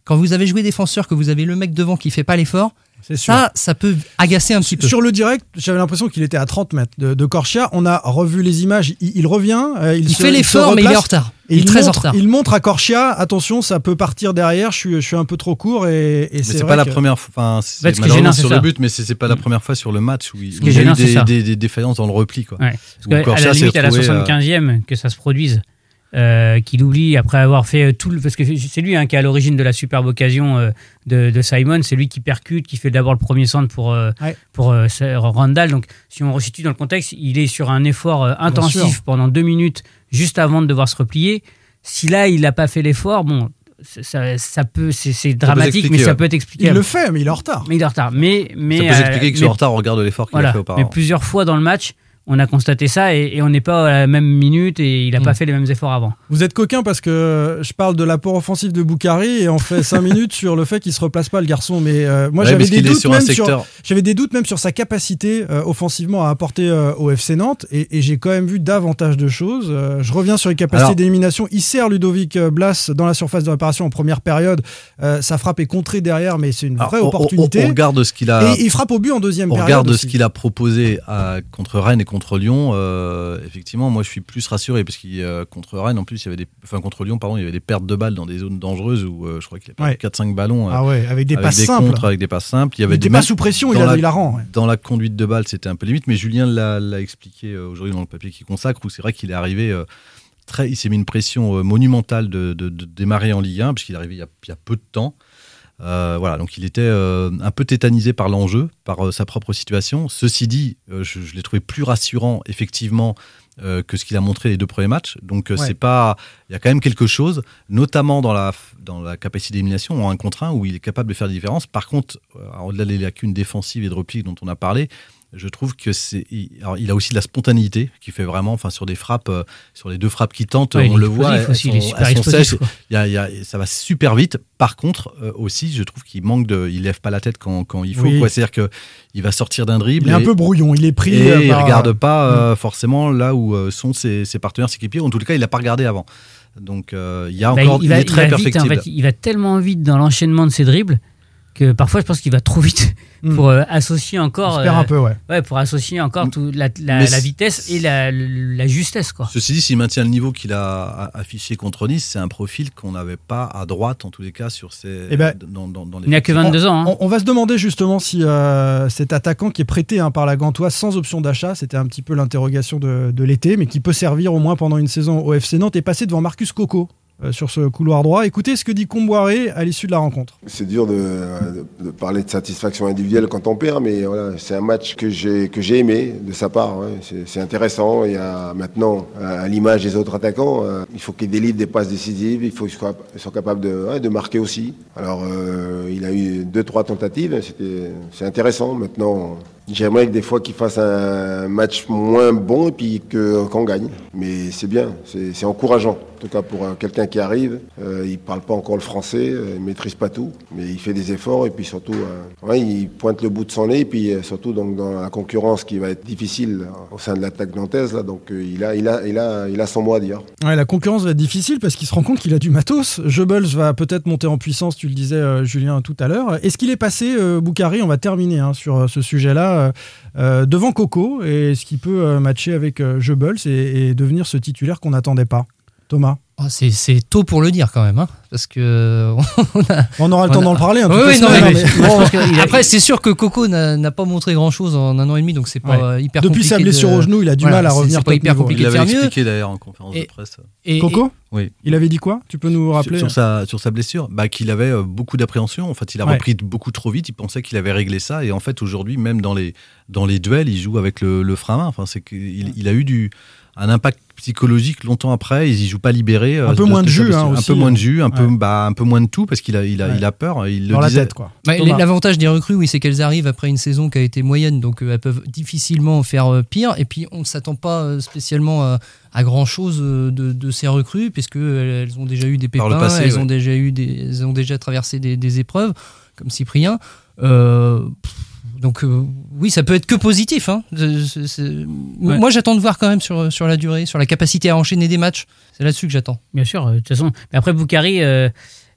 quand vous avez joué défenseur, que vous avez le mec devant qui fait pas l'effort, ça, ça peut agacer un petit peu. Sur le direct, j'avais l'impression qu'il était à 30 mètres de, de Corchia. On a revu les images. Il, il revient. euh, il Il se- fait l'effort, mais il est en retard. Et Il est très en montre, retard. Il montre à Corchia, attention, ça peut partir derrière. Je suis, je suis un peu trop court et, et Mais c'est pas la première fois. Enfin, En c'est ce sur le but, mais c'est pas la première fois sur le match où il, Ce où il y a gênant, eu des, ça. des- des défaillances dans le repli. Quoi. Ouais. Parce que, à la limite, à la retrouvé, euh, 75e, que ça se produise, euh, qu'il oublie après avoir fait euh, tout le. Parce que c'est lui hein, qui est à l'origine de la superbe occasion euh, de, de Simon. C'est lui qui percute, qui fait d'abord le premier centre pour, euh, Ouais. pour euh, Randall. Donc, si on resitue dans le contexte, il est sur un effort euh, intensif pendant deux minutes juste avant de devoir se replier. Si là, il n'a pas fait l'effort, bon. Ça, peut, c'est c'est dramatique, mais ça peut être expliqué. il le fait, mais il est en retard. Mais il est en retard. Mais, mais, Ça peut euh, s'expliquer que mais- soit en retard au regard de l'effort qu'il voilà. a fait Mais auparavant. plusieurs fois dans le match, on a constaté ça et, et on n'est pas à la même minute et il n'a Mm. pas fait les mêmes efforts avant. Vous êtes coquin parce que je parle de l'apport offensif de Boukari et on fait 5 minutes sur le fait qu'il se replace pas le garçon. Mais euh, moi Ouais, j'avais des doutes sur même sur j'avais des doutes même sur sa capacité euh, offensivement à apporter euh, au FC Nantes et, et j'ai quand même vu davantage de choses. Euh, je reviens sur les capacités Alors- d'élimination. Il sert Ludovic Blas dans la surface de réparation en première période. Euh, sa frappe est contrée derrière, mais c'est une Alors, vraie on- on- opportunité. On, regarde ce qu'il a. et il frappe au but en deuxième On période. regarde aussi. ce qu'il a proposé à- contre Rennes et contre Lyon. euh, effectivement, moi, je suis plus rassuré parce qu'il euh, contre Rennes, en plus, il y avait des, enfin contre Lyon, pardon, il y avait des pertes de balles dans des zones dangereuses où euh, je crois qu'il a perdu Ouais. 4-5 ballons. euh, Ah ouais, avec des avec passes des simples. contres, avec des passes simples. Il y avait des pas sous pression, il a, la- il a rend. ouais. dans la conduite de balle, c'était un peu limite, mais Julien l'a l'a expliqué aujourd'hui dans le papier qu'il consacre, où c'est vrai qu'il est arrivé très, il s'est mis une pression monumentale de, de- de démarrer en Ligue 1, puisqu'il est arrivé il y a, il y a peu de temps. Euh, voilà, donc il était euh, un peu tétanisé par l'enjeu, par euh, sa propre situation. Ceci dit, je, je l'ai trouvé plus rassurant, effectivement, que ce qu'il a montré les deux premiers matchs. Donc Ouais. c'est pas, il y a quand même quelque chose, notamment dans la dans la capacité d'élimination en un contre un où il est capable de faire des différences. Par contre, au-delà des lacunes défensives et de repli dont on a parlé, je trouve que c'est, il, il a aussi de la spontanéité qui fait vraiment, enfin sur des frappes, euh, sur les deux frappes qui tentent, Ouais, il on le voit, explosif elles aussi, il est super explosif, sèches. quoi. Il y a- il y a- ça va super vite. Par contre, euh, aussi, je trouve qu'il manque de, il lève pas la tête quand, quand il faut. Oui. C'est-à-dire que il va sortir d'un dribble. Il est un et- peu brouillon, il est pris. et euh, il par- regarde pas euh, forcément là où sont ses, ses partenaires, ses équipiers. En tout cas, il n'a pas regardé avant. Donc, il y a Bah, encore, il, il, va, est il très va vite, en perfectible. fait, il va tellement vite dans l'enchaînement de ses dribbles que parfois je pense qu'il va trop vite Hmm. pour euh, associer encore. Il se perd euh, un peu, ouais. ouais, pour associer encore tout, la, vitesse et la, la justesse. Quoi. Ceci dit, s'il maintient le niveau qu'il a a- affiché contre Nice, c'est un profil qu'on n'avait pas à droite, en tous les cas, sur ses, Eh ben, dans, dans, dans les Il n'a que 22 ans. hein. On, on va se demander justement si euh, cet attaquant qui est prêté hein, par la Gantoise sans option d'achat, c'était un petit peu l'interrogation de, de l'été, mais qui peut servir au moins pendant une saison au FC Nantes, est passé devant Marcus Coco euh, sur ce couloir droit. Écoutez ce que dit Comboiré à l'issue de la rencontre. C'est dur de, parler de satisfaction individuelle quand on perd, mais voilà, c'est un match que j'ai que j'ai aimé de sa part. ouais. C'est- intéressant. Il y a maintenant, à à l'image des autres attaquants, euh, il faut qu'ils délivrent des passes décisives. Il faut qu'ils soient, ils soient capables de, marquer aussi. Alors, euh, il a eu deux trois tentatives. C'est intéressant. Maintenant. J'aimerais que des fois qu'il fasse un match moins bon et puis que- qu'on gagne. Mais c'est bien, c'est encourageant. En tout cas pour euh, quelqu'un qui arrive, euh, il parle pas encore le français, euh, il maîtrise pas tout, mais il fait des efforts et puis surtout, ouais, il pointe le bout de son nez et puis surtout donc dans la concurrence qui va être difficile euh, au sein de l'attaque nantaise là, donc il a, il a, il a, il a son mot à dire. Ouais, la concurrence va être difficile parce qu'il se rend compte qu'il a du matos. Goebbels va peut-être monter en puissance, tu le disais Julien tout à l'heure. Est-ce qu'il est passé, Boukari, on va terminer hein, sur ce sujet-là, euh, euh, devant Coco, et est-ce qu'il peut euh, matcher avec et, et devenir ce titulaire qu'on n'attendait pas Thomas Oh, c'est- tôt pour le dire quand même, hein, parce que on, a- On aura le temps a- d'en parler, hein, Oui, toute la oui, non, semaine, mais- mais- bon, pense qu'il a- après, c'est sûr que Coco n'a pas montré grand chose en un an et demi, donc c'est pas Ouais. euh, hyper Depuis compliqué. sa blessure de- au genou, il a du Voilà, mal à revenir C'est pas hyper niveau. compliqué Il l'avait expliqué d'ailleurs en conférence Et- de presse. Et- Coco Oui. Il avait dit quoi? Tu peux nous Sur, rappeler sur sa, sur sa blessure, bah, qu'il avait euh, beaucoup d'appréhension. En fait, il a Ouais. repris beaucoup trop vite. Il pensait qu'il avait réglé ça. Et en fait, aujourd'hui, même dans les, dans les duels, il joue avec le, le frein à main. Enfin, c'est qu'il il a eu du, un impact psychologique longtemps après. Il ne joue pas libéré. euh, Un peu moins de sa jus, hein, un peu moins de jus, un, peu, Ouais. bah, un peu moins de tout parce qu'il a, il a, Ouais. il a peur. Il le Dans la disait. tête, quoi. Bah. L'avantage des recrues, oui, c'est qu'elles arrivent après une saison qui a été moyenne, donc euh, elles peuvent difficilement faire euh, pire. Et puis, on ne s'attend pas spécialement à, à grand chose de, de ces recrues, puisque elles, ont déjà eu des pépins, passé, elles ouais. ont déjà eu des, elles ont déjà traversé des, des épreuves, comme Cyprien. Euh, pff, donc euh, oui, ça peut être que positif. hein. Ouais. Moi, j'attends de voir quand même sur, sur la durée, sur la capacité à enchaîner des matchs. C'est là-dessus que j'attends. Bien sûr, euh, de toute façon. Mais après, Boukari, euh,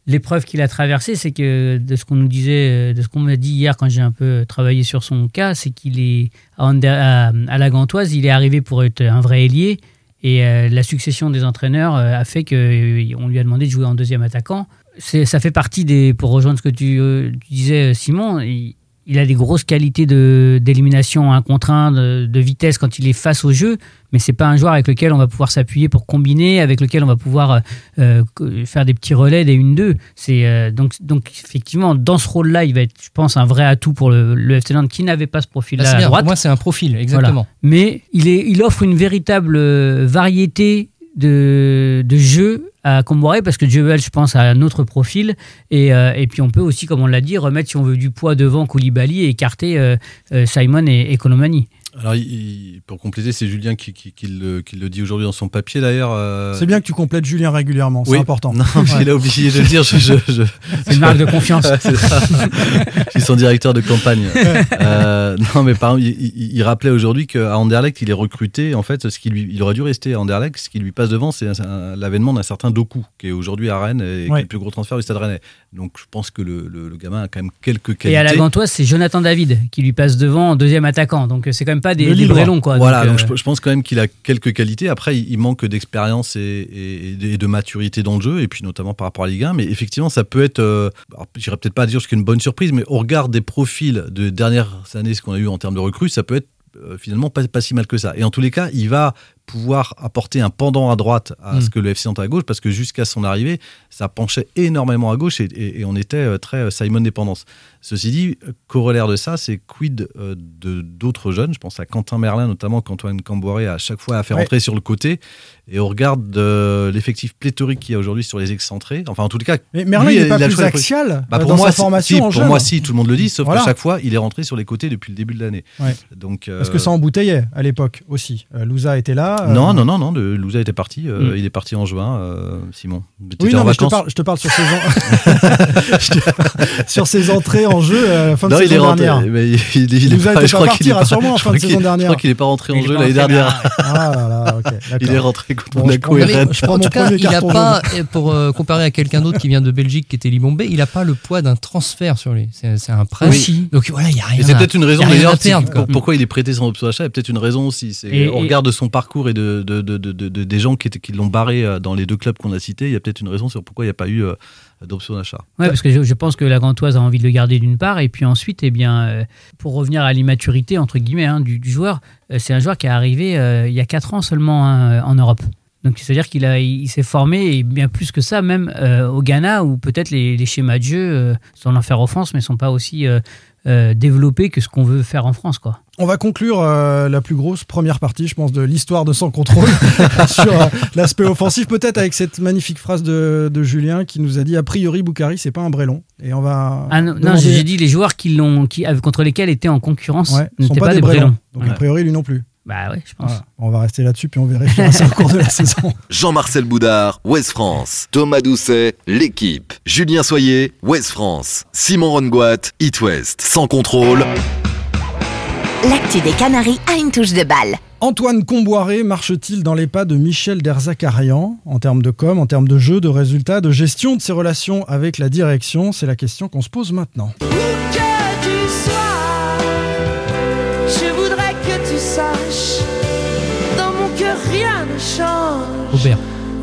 l'épreuve qu'il a traversée, c'est que de ce qu'on nous disait, de ce qu'on m'a dit hier quand j'ai un peu travaillé sur son cas, c'est qu'il est à, Ander- à, à la Gantoise, il est arrivé pour être un vrai ailier. Et euh, la succession des entraîneurs a fait qu'on lui a demandé de jouer en deuxième attaquant. Ça fait partie des. Pour rejoindre ce que tu, euh, tu disais, Simon, il, il a des grosses qualités de- d'élimination un contre un, de, de vitesse quand il est face au jeu, mais c'est pas un joueur avec lequel on va pouvoir s'appuyer pour combiner, avec lequel on va pouvoir euh, faire des petits relais, des 1-2. C'est euh, donc, donc effectivement dans ce rôle-là, il va être, je pense, un vrai atout pour le, le FC Nantes qui n'avait pas ce Là, profil-là c'est à bien. droite. Pour moi, c'est un profil, exactement. Voilà. Mais il, est, il offre une véritable euh, variété de, de jeux à Comboiré parce que Jebel, je pense, a un autre profil. Et, euh, et puis on peut aussi, comme on l'a dit, remettre, si on veut, du poids devant Koulibaly et écarter euh, euh, Simon et, et. Alors, il- pour compléter, c'est Julien qui, qui- qui le, qui le dit aujourd'hui dans son papier d'ailleurs. euh, C'est bien que tu complètes Julien régulièrement, c'est Oui. important. Non, mais il a oublié de le dire. je- je- je- C'est une marque de confiance. Ouais, c'est ça. je suis son directeur de campagne. Euh, non, mais par exemple, il, il- il rappelait aujourd'hui qu'à Anderlecht, il est recruté. En fait, ce qui lui, il aurait dû rester à Anderlecht. Ce qui lui passe devant, c'est un- un- l'avènement d'un certain Doku, qui est aujourd'hui à Rennes et qui Ouais. est le plus gros transfert du Stade Rennais. Donc, je pense que le, le- le gamin a quand même quelques qualités. Et à la Gantoise, c'est Jonathan David qui lui passe devant en deuxième attaquant. Donc c'est quand même pas des, des longs. Quoi. Voilà, donc, euh, je, je pense quand même qu'il a quelques qualités. Après, il, il manque d'expérience et, et- et de- maturité dans le jeu, et puis notamment par rapport à Ligue 1. Mais effectivement, ça peut être, euh, j'irais peut-être pas dire c'est une bonne surprise, mais au regard des profils de dernières années, ce qu'on a eu en termes de recrues, ça peut être euh, finalement pas, pas si mal que ça. Et en tous les cas, il va pouvoir apporter un pendant à droite à Mm. ce que le FC Nantes à gauche, parce que jusqu'à son arrivée, ça penchait énormément à gauche et, et- et on était euh, très Simon dépendance. Ceci dit, euh, corollaire de ça, c'est quid euh, de d'autres jeunes. Je pense à Quentin Merlin, notamment qu'Antoine Camboiré a à chaque fois à faire Ouais. entrer sur le côté. Et on regarde de l'effectif pléthorique qu'il y a aujourd'hui sur les excentrés. Enfin, en tout cas, Mais Merlin, lui, il n'est pas plus axial Bah, euh, pour dans moi, sa si- formation si, en pour jeune. moi, si, tout le monde le dit, sauf Voilà. qu'à chaque fois, il est rentré sur les côtés depuis le début de l'année. Ouais. Donc, Parce euh, que ça embouteillait à l'époque aussi. Euh, Louza était là. euh, Non, non, non, non, le Louza était parti. euh, Mm. Il est parti en juin, euh, Simon. Oui, en non, mais je te, parle, je te parle sur ses, en- sur ses entrées en jeu à la fin de Non, est saison rentré. dernière. mais il, il, il est pas- je pas crois parti, qu'il est pas- rassure-moi, en fin de saison dernière. Je crois qu'il n'est pas rentré en jeu l'année dernière. Ah là là, ok. Il est rentré contre Bon, Monaco et Rennes. je prends en mon tout cas, il a pas, pour euh, comparer à quelqu'un d'autre qui vient de Belgique, qui était Libombé, il n'a pas le poids d'un transfert sur lui. C'est un prêt. Donc voilà, il n'y a rien. C'est peut-être une raison d'ailleurs pourquoi il est prêté sans option d'achat. Il y a peut-être une raison aussi. C'est Et- au et- regard de son parcours et de, de- de- de- de- de- des gens qui, l'ont barré euh, dans les deux clubs qu'on a cités. Il y a peut-être une raison sur pourquoi il n'y a pas eu euh, d'option d'achat. Ouais, parce que je, pense que la Gantoise a envie de le garder d'une part, et puis ensuite, eh bien, euh, pour revenir à l'immaturité entre guillemets hein, du, joueur, euh, c'est un joueur qui est arrivé euh, il y a 4 ans seulement hein, en Europe. Donc c'est-à-dire qu'il il, s'est formé et bien plus que ça, même au Ghana où peut-être les, schémas de jeu, sans en faire offense, mais sont pas aussi euh, développés que ce qu'on veut faire en France, quoi. On va conclure euh, la plus grosse première partie, je pense, de l'histoire de Sans Contrôle sur euh, l'aspect offensif, peut-être avec cette magnifique phrase de, de, Julien qui nous a dit a priori Boukari c'est pas un Brélon et on va. Ah non, non j'ai dit les joueurs qui l'ont, qui contre lesquels étaient en concurrence ouais, n'étaient pas, pas, des Brélons. Brélons. Donc a priori lui non plus. Bah ouais, je pense. Voilà. On va rester là-dessus puis on vérifiera ça au cours de la saison. Jean-Marcel Boudard, Ouest France. Thomas Doucet, l'équipe. Julien Soyer, Ouest France. Simon Rongoat, It West. Sans contrôle. L'actu des Canaries a une touche de balle. Antoine Comboiré marche-t-il dans les pas de Michel Derzakarian? En termes de com, en termes de jeu, de résultats, de gestion de ses relations avec la direction C'est la question qu'on se pose maintenant. Change. Aubert.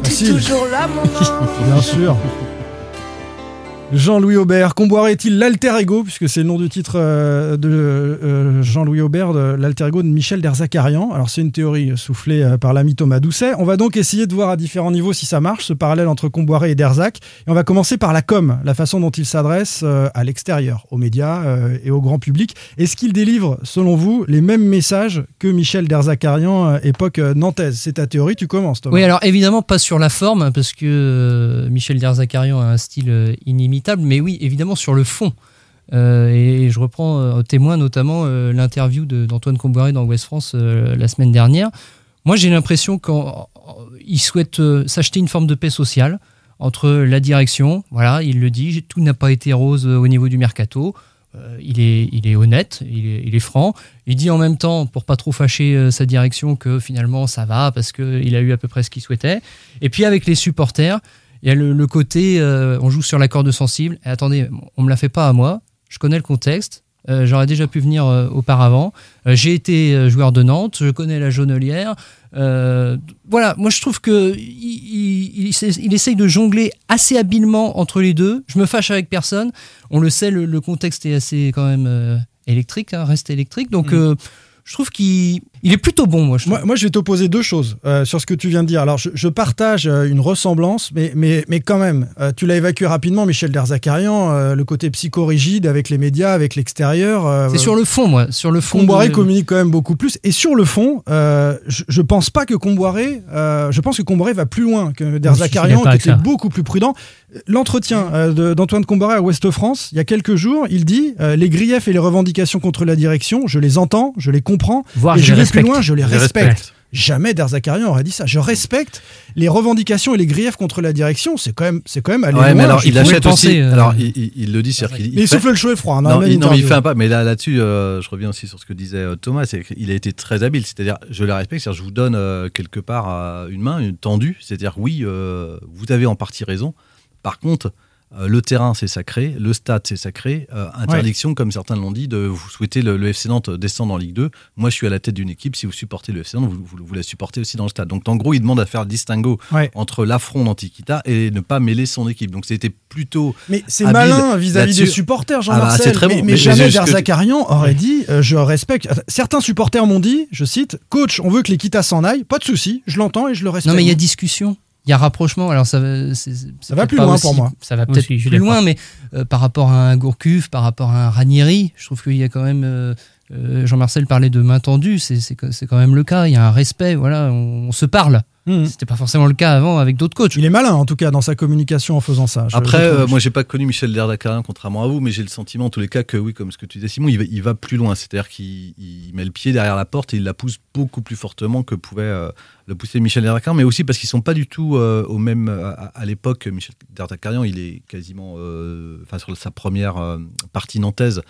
T'es toujours là, mon ange. Bien sûr. Jean-Louis Aubert, Comboiré est-il l'alter ego, puisque c'est le nom du titre euh, de euh, Jean-Louis Aubert, l'alter ego de Michel Derzakarian. Alors c'est une théorie soufflée euh, par l'ami Thomas Doucet. On va donc essayer de voir à différents niveaux si ça marche, ce parallèle entre Comboiré et Derzac. Et on va commencer par la com, la façon dont il s'adresse à l'extérieur, aux médias et au grand public. Est-ce qu'il délivre, selon vous, les mêmes messages que Michel Derzakarian, époque nantaise? C'est ta théorie, tu commences Thomas. Oui, alors évidemment pas sur la forme, parce que Michel Derzakarian a un style inimitable mais oui, évidemment sur le fond. Euh, et je reprends euh, témoin notamment euh, l'interview d'Antoine Comboiré dans Ouest France euh, la semaine dernière. Moi, j'ai l'impression qu'il souhaite s'acheter une forme de paix sociale entre la direction, voilà, il le dit, tout n'a pas été rose au niveau du mercato. il, est, il est honnête, il est, il est, franc. Il dit en même temps, pour pas trop fâcher sa direction, que finalement ça va parce qu'il a eu à peu près ce qu'il souhaitait. Et puis avec les supporters, il y a le, le côté, euh, on joue sur la corde sensible. Et attendez, on me la fait pas à moi. Je connais le contexte. Euh, J'aurais déjà pu venir euh, auparavant. J'ai été joueur de Nantes. Je connais la jaunelière. voilà, moi je trouve que il, il, il, il, essaye de jongler assez habilement entre les deux. Je me fâche avec personne. On le sait, le, le contexte est assez quand même électrique, hein, reste électrique. Donc mmh je trouve qu'il il est plutôt bon, moi. Je moi, moi, je vais t'opposer deux choses euh, sur ce que tu viens de dire. Alors, je, je partage euh, une ressemblance, mais, mais, mais quand même, euh, tu l'as évacué rapidement, Michel Derzakarian, le côté psychorigide avec les médias, avec l'extérieur. C'est sur le fond, moi. Sur le fond. Comboiré de... communique quand même beaucoup plus. Et sur le fond, je, je pense pas que Comboiré, je pense que Comboiré va plus loin que Derzakarian, qui était beaucoup plus prudent. L'entretien d'Antoine Comboiré à Ouest France, il y a quelques jours, il dit les griefs et les revendications contre la direction, je les entends, je les comprends, Voir, et je, je vais respecte. plus loin, je les Je respecte. respecte. Jamais Derzakarian aurait dit ça. Je respecte les revendications et les griefs contre la direction. C'est quand même, c'est quand même aller Ouais, loin. mais alors il achète penser, aussi. euh, Alors il, il- il le dit, c'est-à-dire qu'il il fait- souffle le chaud et froid. hein, Non, la il, non, mais il interview. fait un pas. Mais là, là-dessus, euh, je reviens aussi sur ce que disait euh, Thomas. C'est qu'il a été très habile. C'est-à-dire, je le respecte. C'est-à-dire, je vous donne euh, quelque part euh, une main, une tendue. C'est-à-dire, oui, euh, vous avez en partie raison. Par contre, euh, le terrain, c'est sacré. Le stade, c'est sacré. Euh, interdiction, comme certains l'ont dit, de vous souhaiter le, le FC Nantes descendre en Ligue 2. Moi, je suis à la tête d'une équipe. Si vous supportez le FC Nantes, vous, vous, vous la supportez aussi dans le stade. Donc, en gros, il demande à faire le distingo Ouais. entre l'affront d'Antiquita et ne pas mêler son équipe. Donc, c'était plutôt. Mais c'est malin vis-à-vis des supporters, Ah bah, Jean-Marcel. c'est très mais, bon. mais Mais jamais tu- Derzakarian aurait dit euh, Je respecte. Certains supporters m'ont dit, je cite, Coach, on veut que l'Equita s'en aille. Pas de souci, je l'entends et je le respecte. Non, mais il y a discussion. Il y a rapprochement. Alors ça, Ça va plus loin aussi- pour moi. Ça va peut-être plus loin, mais euh, par rapport à un Gourcuff, par rapport à un Ranieri, je trouve qu'il y a quand même. Euh, Jean-Marcel parlait de main tendue, c'est c'est que- c'est quand même le cas. Il y a un respect, voilà, on, on se parle. Mhm. C'était pas forcément le cas avant avec d'autres coachs. Il est malin en tout cas dans sa communication en faisant ça. Je- Après, je euh, moi, j'ai pas connu Michel Derdacarian, contrairement à vous, mais j'ai le sentiment, en tous les cas, que oui, comme ce que tu disais, Simon, il va, il va plus loin. C'est-à-dire qu'il il met le pied derrière la porte et il la pousse beaucoup plus fortement que pouvait euh, le pousser Michel Derdacarian, mais aussi parce qu'ils sont pas du tout euh, au même. À, à l'époque, Michel Derdacarian, il est quasiment, euh, enfin, sur sa première euh, partie nantaise.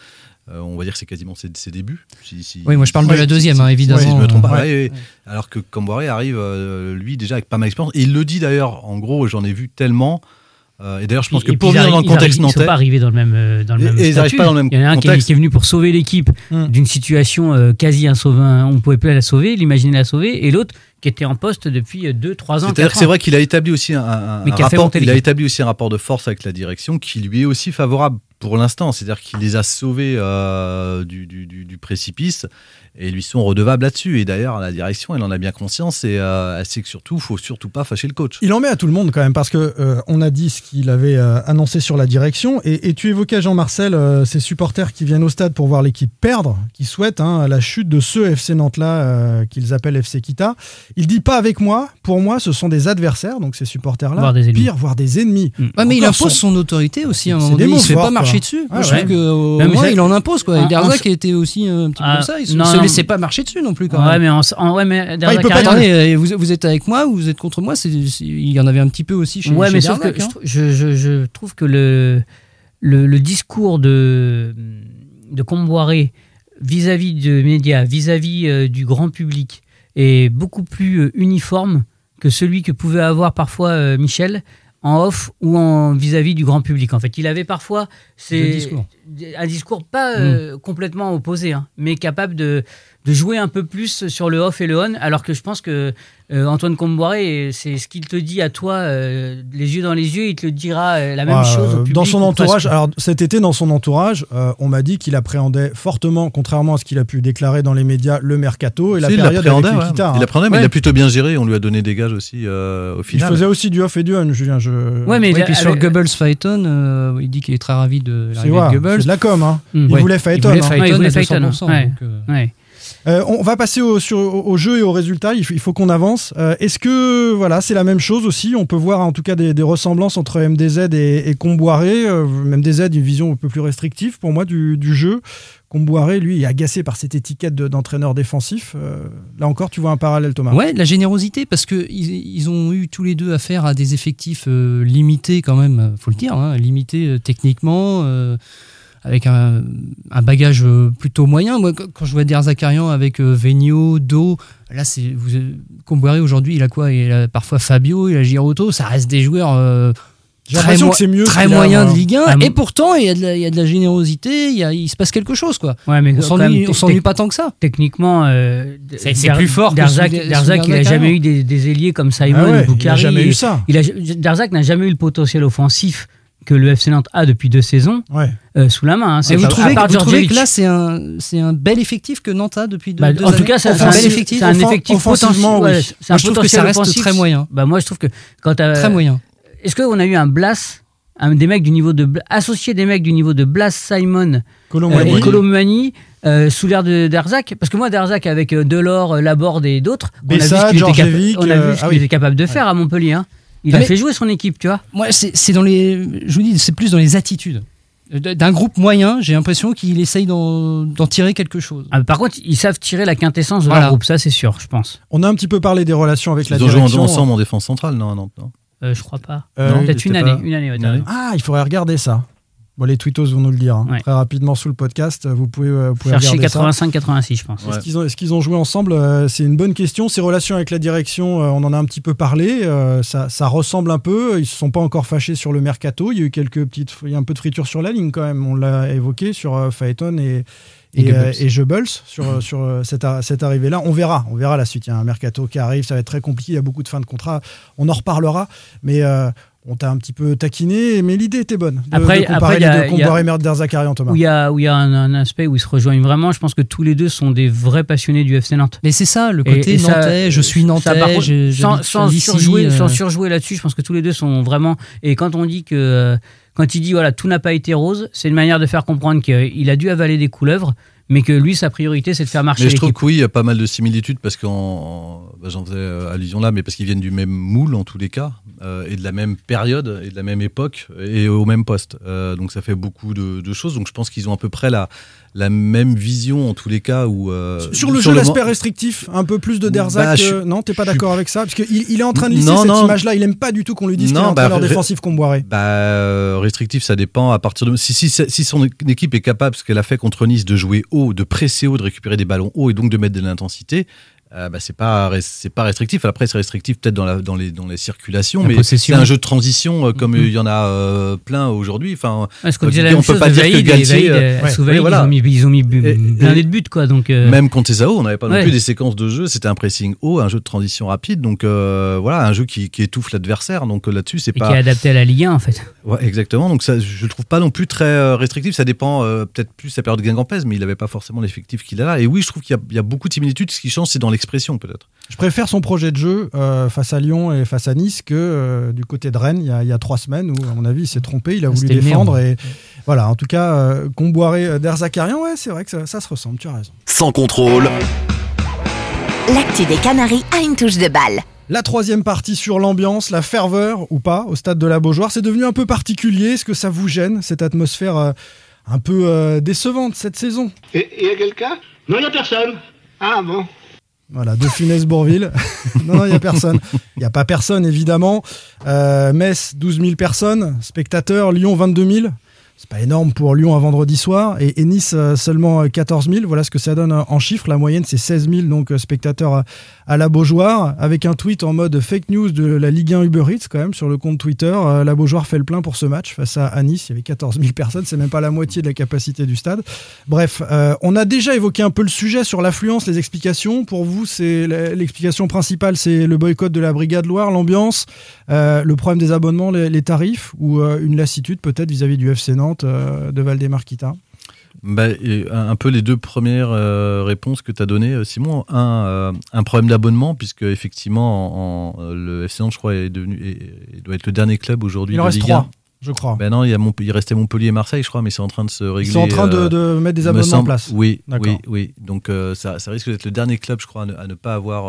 Euh, on va dire que c'est quasiment ses, ses débuts. Si- si- Oui, moi, je parle de la deuxième, si- hein, évidemment. Si je me trompe pas. Ouais. Ouais, ouais. Alors que Camboiré arrive, euh, lui, déjà avec pas mal d'expérience. Et il le dit d'ailleurs, en gros, j'en ai vu tellement. Euh, et d'ailleurs, je pense que Et pour venir dans le arrivent- ils contexte arrivent- Ils sont nantais. pas arrivés dans le même, dans le Et- même et ils statut. arrivent pas dans le même Il y en a un qui est, contexte. qui est venu pour sauver l'équipe Hmm. d'une situation euh, quasi insauvable. On ne pouvait plus la sauver, l'imaginer la sauver. Et l'autre qui était en poste depuis 2-3 ans. C'est-à-dire que c'est vrai qu'il a établi aussi un, rapport, il a établi aussi un rapport de force avec la direction qui lui est aussi favorable pour l'instant. C'est-à-dire qu'il les a sauvés euh, du, précipice et ils lui sont redevables là-dessus. Et d'ailleurs, la direction, elle en a bien conscience et euh, elle sait que surtout, faut surtout pas fâcher le coach. Il en met à tout le monde quand même parce que euh, on a dit ce qu'il avait euh, annoncé sur la direction et, et tu évoquais Jean-Marcel euh, ces supporters qui viennent au stade pour voir l'équipe perdre, qui souhaitent hein, la chute de ce FC Nantes là euh, qu'ils appellent FC Kita. Il dit pas avec moi. Pour moi, ce sont des adversaires, donc ces supporters là, Voire des ennemis. pire, voire des ennemis. Ouais, mais il impose son- son autorité aussi à un moment donné. Il se fait pas marcher dessus. Ah Moi, je trouve Non, mais il en impose. Quoi. Et En- en- Darzac était aussi un petit peu Ah, comme ça. Il se, non, se non. Laissait pas marcher dessus non plus. Quand Ouais, même. mais, en, en- ouais, mais Bah, il peut pas a attendez, euh, vous, vous êtes avec moi ou vous êtes contre moi c'est, Il y en avait un petit peu aussi chez, Ouais, chez mais sauf que hein. je, je- je- je trouve que le, le, le discours de, de Comboiré vis-à-vis de médias, vis-à-vis euh, du grand public, est beaucoup plus euh, uniforme que celui que pouvait avoir parfois euh, Michel en off ou en vis-à-vis du grand public. En fait, il avait parfois discours. Un discours pas euh, complètement opposé, hein, mais capable de, de jouer un peu plus sur le off et le on, alors que je pense que euh, Antoine Comboiré, c'est ce qu'il te dit à toi, euh, les yeux dans les yeux, il te le dira euh, la même Euh, chose au public. dans son ou entourage, alors cet été dans son entourage, euh, on m'a dit qu'il appréhendait fortement, contrairement à ce qu'il a pu déclarer dans les médias, le mercato et la Si, il période avec ouais. Il hein. l'appréhendait, mais Ouais. il a plutôt bien géré. On lui a donné des gages aussi euh, au Il final. faisait aussi du off et du on, Julien. Je... Ouais, mais Ouais, il a- puis sur avec- Goebbels Phaeton, euh, il dit qu'il est très ravi de l'arrivée de Goebbels. De la com. Hein. Mm. Il Ouais. voulait Phaeton. Il voulait hein. Phaeton Ouais, il voulait à Phaeton, 200%, ouais. donc, euh, Ouais. Euh, on va passer au, sur- au- au jeu et aux résultats. Il faut, qu'on avance. Euh, Est-ce que voilà, c'est la même chose aussi? On peut voir en tout cas des, des ressemblances entre MDZ et, et Comboiré. Euh, MDZ, une vision un peu plus restrictive pour moi du, du jeu. Comboiré, lui, est agacé par cette étiquette de- d'entraîneur défensif. Euh, là encore, tu vois un parallèle, Thomas? Ouais, la générosité, parce que ils, ils ont eu tous les deux affaire à des effectifs euh, limités quand même, faut le dire, hein, limités euh, techniquement, euh, avec un, un bagage euh, plutôt moyen. Moi, quand je vois Der Zakarian avec euh, Vigno, Do, là, c'est vous, Comboiré aujourd'hui, il a quoi? Il a parfois Fabio, il a Giroto, ça reste des joueurs. euh, J'ai très l'impression mo- que c'est mieux très a, moyen de Ligue 1 Ah, et pourtant il y, a de la, il y a de la générosité il, y a- il se passe quelque chose quoi Ouais, mais on s'ennuie pas tant que ça Techniquement, euh, C'est- plus fort que sous Darzac, il n'a Darzac, jamais hein. eu des, des ailiers comme Simon Ah ouais, il a jamais eu ça. Il a, Darzac n'a jamais eu le potentiel offensif que le FC Nantes a depuis deux saisons Ouais. euh, sous la main. hein. Et vous trouvez, vous que là c'est un, c'est un bel effectif que Nantes a depuis deux, Bah, deux en tout années cas, c'est un, bel c'est effectif un effectif oui. c'est un Moi, je trouve que potentiel ça reste offensif. très moyen. Bah, moi, je trouve que quand t'as- très moyen Est-ce qu'on a eu un Blas, un, des mecs du niveau de associé des mecs du niveau de Blas, Simon euh, Colomboigny. et Colomani euh, sous l'air de Darzac? Parce que moi, Darzac avec euh, Delors, euh, Laborde et d'autres, on a vu ce qu'il était, capa- Djordjevic, on a euh, vu ce ah qu'il était capable de faire à Montpellier. hein. Il Ah, a fait jouer son équipe, tu vois. moi c'est c'est dans les je vous dis c'est plus dans les attitudes d'un groupe moyen j'ai l'impression qu'il essaye d'en tirer quelque chose Ah, par contre, ils savent tirer la quintessence de Voilà. leur groupe, ça c'est sûr, je pense. On a un petit peu parlé des relations avec la Ils ont joué direction. ensemble en défense centrale, non, Nantes, non? Euh, je crois pas. Euh, Non, Peut-être il une pas- une année. ouais, une année. raison. Ah, il faudrait regarder ça. Bon, les tweetos vont nous le dire hein. Ouais. très rapidement sous le podcast. Vous pouvez, euh, vous pouvez Chercher regarder ça. 85-86, je pense. Est-ce qu'ils ont, joué ensemble Euh, C'est une bonne question. Ces relations avec la direction, euh, on en a un petit peu parlé. euh, ça, ça ressemble un peu. Ils se sont pas encore fâchés sur le mercato. Il y a eu quelques petites, il y a un peu de friture sur la ligne quand même. On l'a évoqué sur euh, Phaeton et Et et, Goebbels. euh, et Goebbels sur, euh, sur euh, cette, cette arrivée-là. On verra, on verra la suite. Il y a un mercato qui arrive, ça va être très compliqué. Il y a beaucoup de fins de contrat. On en reparlera, mais. euh, on t'a un petit peu taquiné, mais l'idée était bonne. De, Après- de comparer après, il y les a- deux, y a- Comboiré, Merder, Zakarian, Thomas. Où il y a, où il y a un, un aspect où ils se rejoignent vraiment. Je pense que tous les deux sont des vrais passionnés du FC Nantes. mais c'est ça le côté et nantais je suis nantais contre, sans, j'habite sans ici, surjouer, euh, sans surjouer là-dessus, je pense que tous les deux sont vraiment. Et quand on dit que, euh, quand il dit voilà tout n'a pas été rose, c'est une manière de faire comprendre qu'il a dû avaler des couleuvres, mais que lui sa priorité c'est de faire marcher Mais je trouve que oui, il y a pas mal de similitudes parce qu'en en- bah, j'en faisais euh, allusion là, mais parce qu'ils viennent du même moule en tous les cas euh, et de la même période et de la même époque et au même poste. Euh, donc ça fait beaucoup de, de choses. Donc je pense qu'ils ont à peu près la la même vision en tous les cas où euh, Sur le jeu, l'aspect restrictif, un peu plus de Derzac. Bah, je euh, non, t'es pas d'accord avec ça? Parce qu'il il est en train de lisser Non, cette image-là. Il aime pas du tout qu'on lui dise qu'il est bah, entraîneur ré- défensif Comboiré. Bah, euh, restrictif, ça dépend à partir de. Si, si, si son équipe est capable, ce qu'elle a fait contre Nice, de jouer haut, de presser haut, de récupérer des ballons hauts et donc de mettre de l'intensité, euh, bah, c'est pas c'est pas restrictif. Après, c'est restrictif peut-être dans la dans les dans les circulations, La mais c'est un jeu de transition euh, comme Mhm. il y en a euh, plein aujourd'hui. Enfin, Ouais, ce qu'on on disait la peut pas dire que Vaïd, et Galtier, Vaïd, euh, ouais, sous oui, Vaïd, voilà. ils ont mis, ils ont mis blindé de buts, quoi. Donc, euh, Même contre Sao, on n'avait pas non plus des séquences de jeu. C'était un pressing haut, un jeu de transition rapide. Donc euh, voilà, un jeu qui, qui étouffe l'adversaire. Donc là-dessus, c'est et pas qui est adapté à la Ligue 1, en fait. Ouais, exactement. Donc ça, je le trouve pas non plus très restrictif. Ça dépend euh, peut-être plus de sa période de Guingampès, mais il n'avait pas forcément l'effectif qu'il a là. Et oui, je trouve qu'il y y, a beaucoup de similitudes. Ce qui change, c'est dans l'expression peut-être. Je préfère son projet de jeu euh, face à Lyon et face à Nice que euh, du côté de Rennes il y, a, il y a trois semaines où, à mon avis, il s'est trompé. Il a voulu défendre. Et voilà, en tout cas, euh, Comboiré euh, d'Erzakarian, ouais, c'est vrai que ça, ça se ressemble, tu as raison. Sans contrôle, L'actu des Canaries a une touche de balle. La troisième partie sur l'ambiance, la ferveur ou pas au stade de la Beaujoire, c'est devenu un peu particulier. Est-ce que ça vous gêne, cette atmosphère euh, un peu euh, décevante cette saison? Et il y a quelqu'un Non, il n'y a personne. Ah bon Voilà, de Funès Bourville. non, non, il n'y a personne. Il n'y a pas personne, évidemment. Euh, Metz, 12 000 personnes. Spectateurs, Lyon, 22 000. C'est pas énorme pour Lyon un vendredi soir. Et, Nice, euh, seulement euh, 14 000. Voilà ce que ça donne euh, en chiffres. La moyenne, c'est 16 000 donc, euh, spectateurs à, la Beaujoire. Avec un tweet en mode fake news de la Ligue 1 Uber Eats, quand même, sur le compte Twitter. Euh, la Beaujoire fait le plein pour ce match face à, Nice. Il y avait 14 000 personnes. C'est même pas la moitié de la capacité du stade. Bref, euh, on a déjà évoqué un peu le sujet sur l'affluence, les explications. Pour vous, c'est l'explication principale, c'est le boycott de la Brigade Loire, l'ambiance, euh, le problème des abonnements, les, les tarifs, ou euh, une lassitude peut-être vis-à-vis du FC Nantes? Euh, de Valdemar-Kita. Bah, et un peu les deux premières euh, réponses que tu as données, euh, Simon. Un, euh, un problème d'abonnement, puisque effectivement, en, en, euh, le FC Nantes, je crois, est devenu, est- doit être le dernier club aujourd'hui Il de en reste Ligue trois, 1. je crois. Ben non, il, y a il restait Montpellier et Marseille, je crois, mais c'est en train de se régler. Ils sont en train de, euh, de mettre des me abonnements en place. Oui, D'accord. oui, oui. Donc euh, ça, ça risque d'être le dernier club, je crois, à ne, à ne pas avoir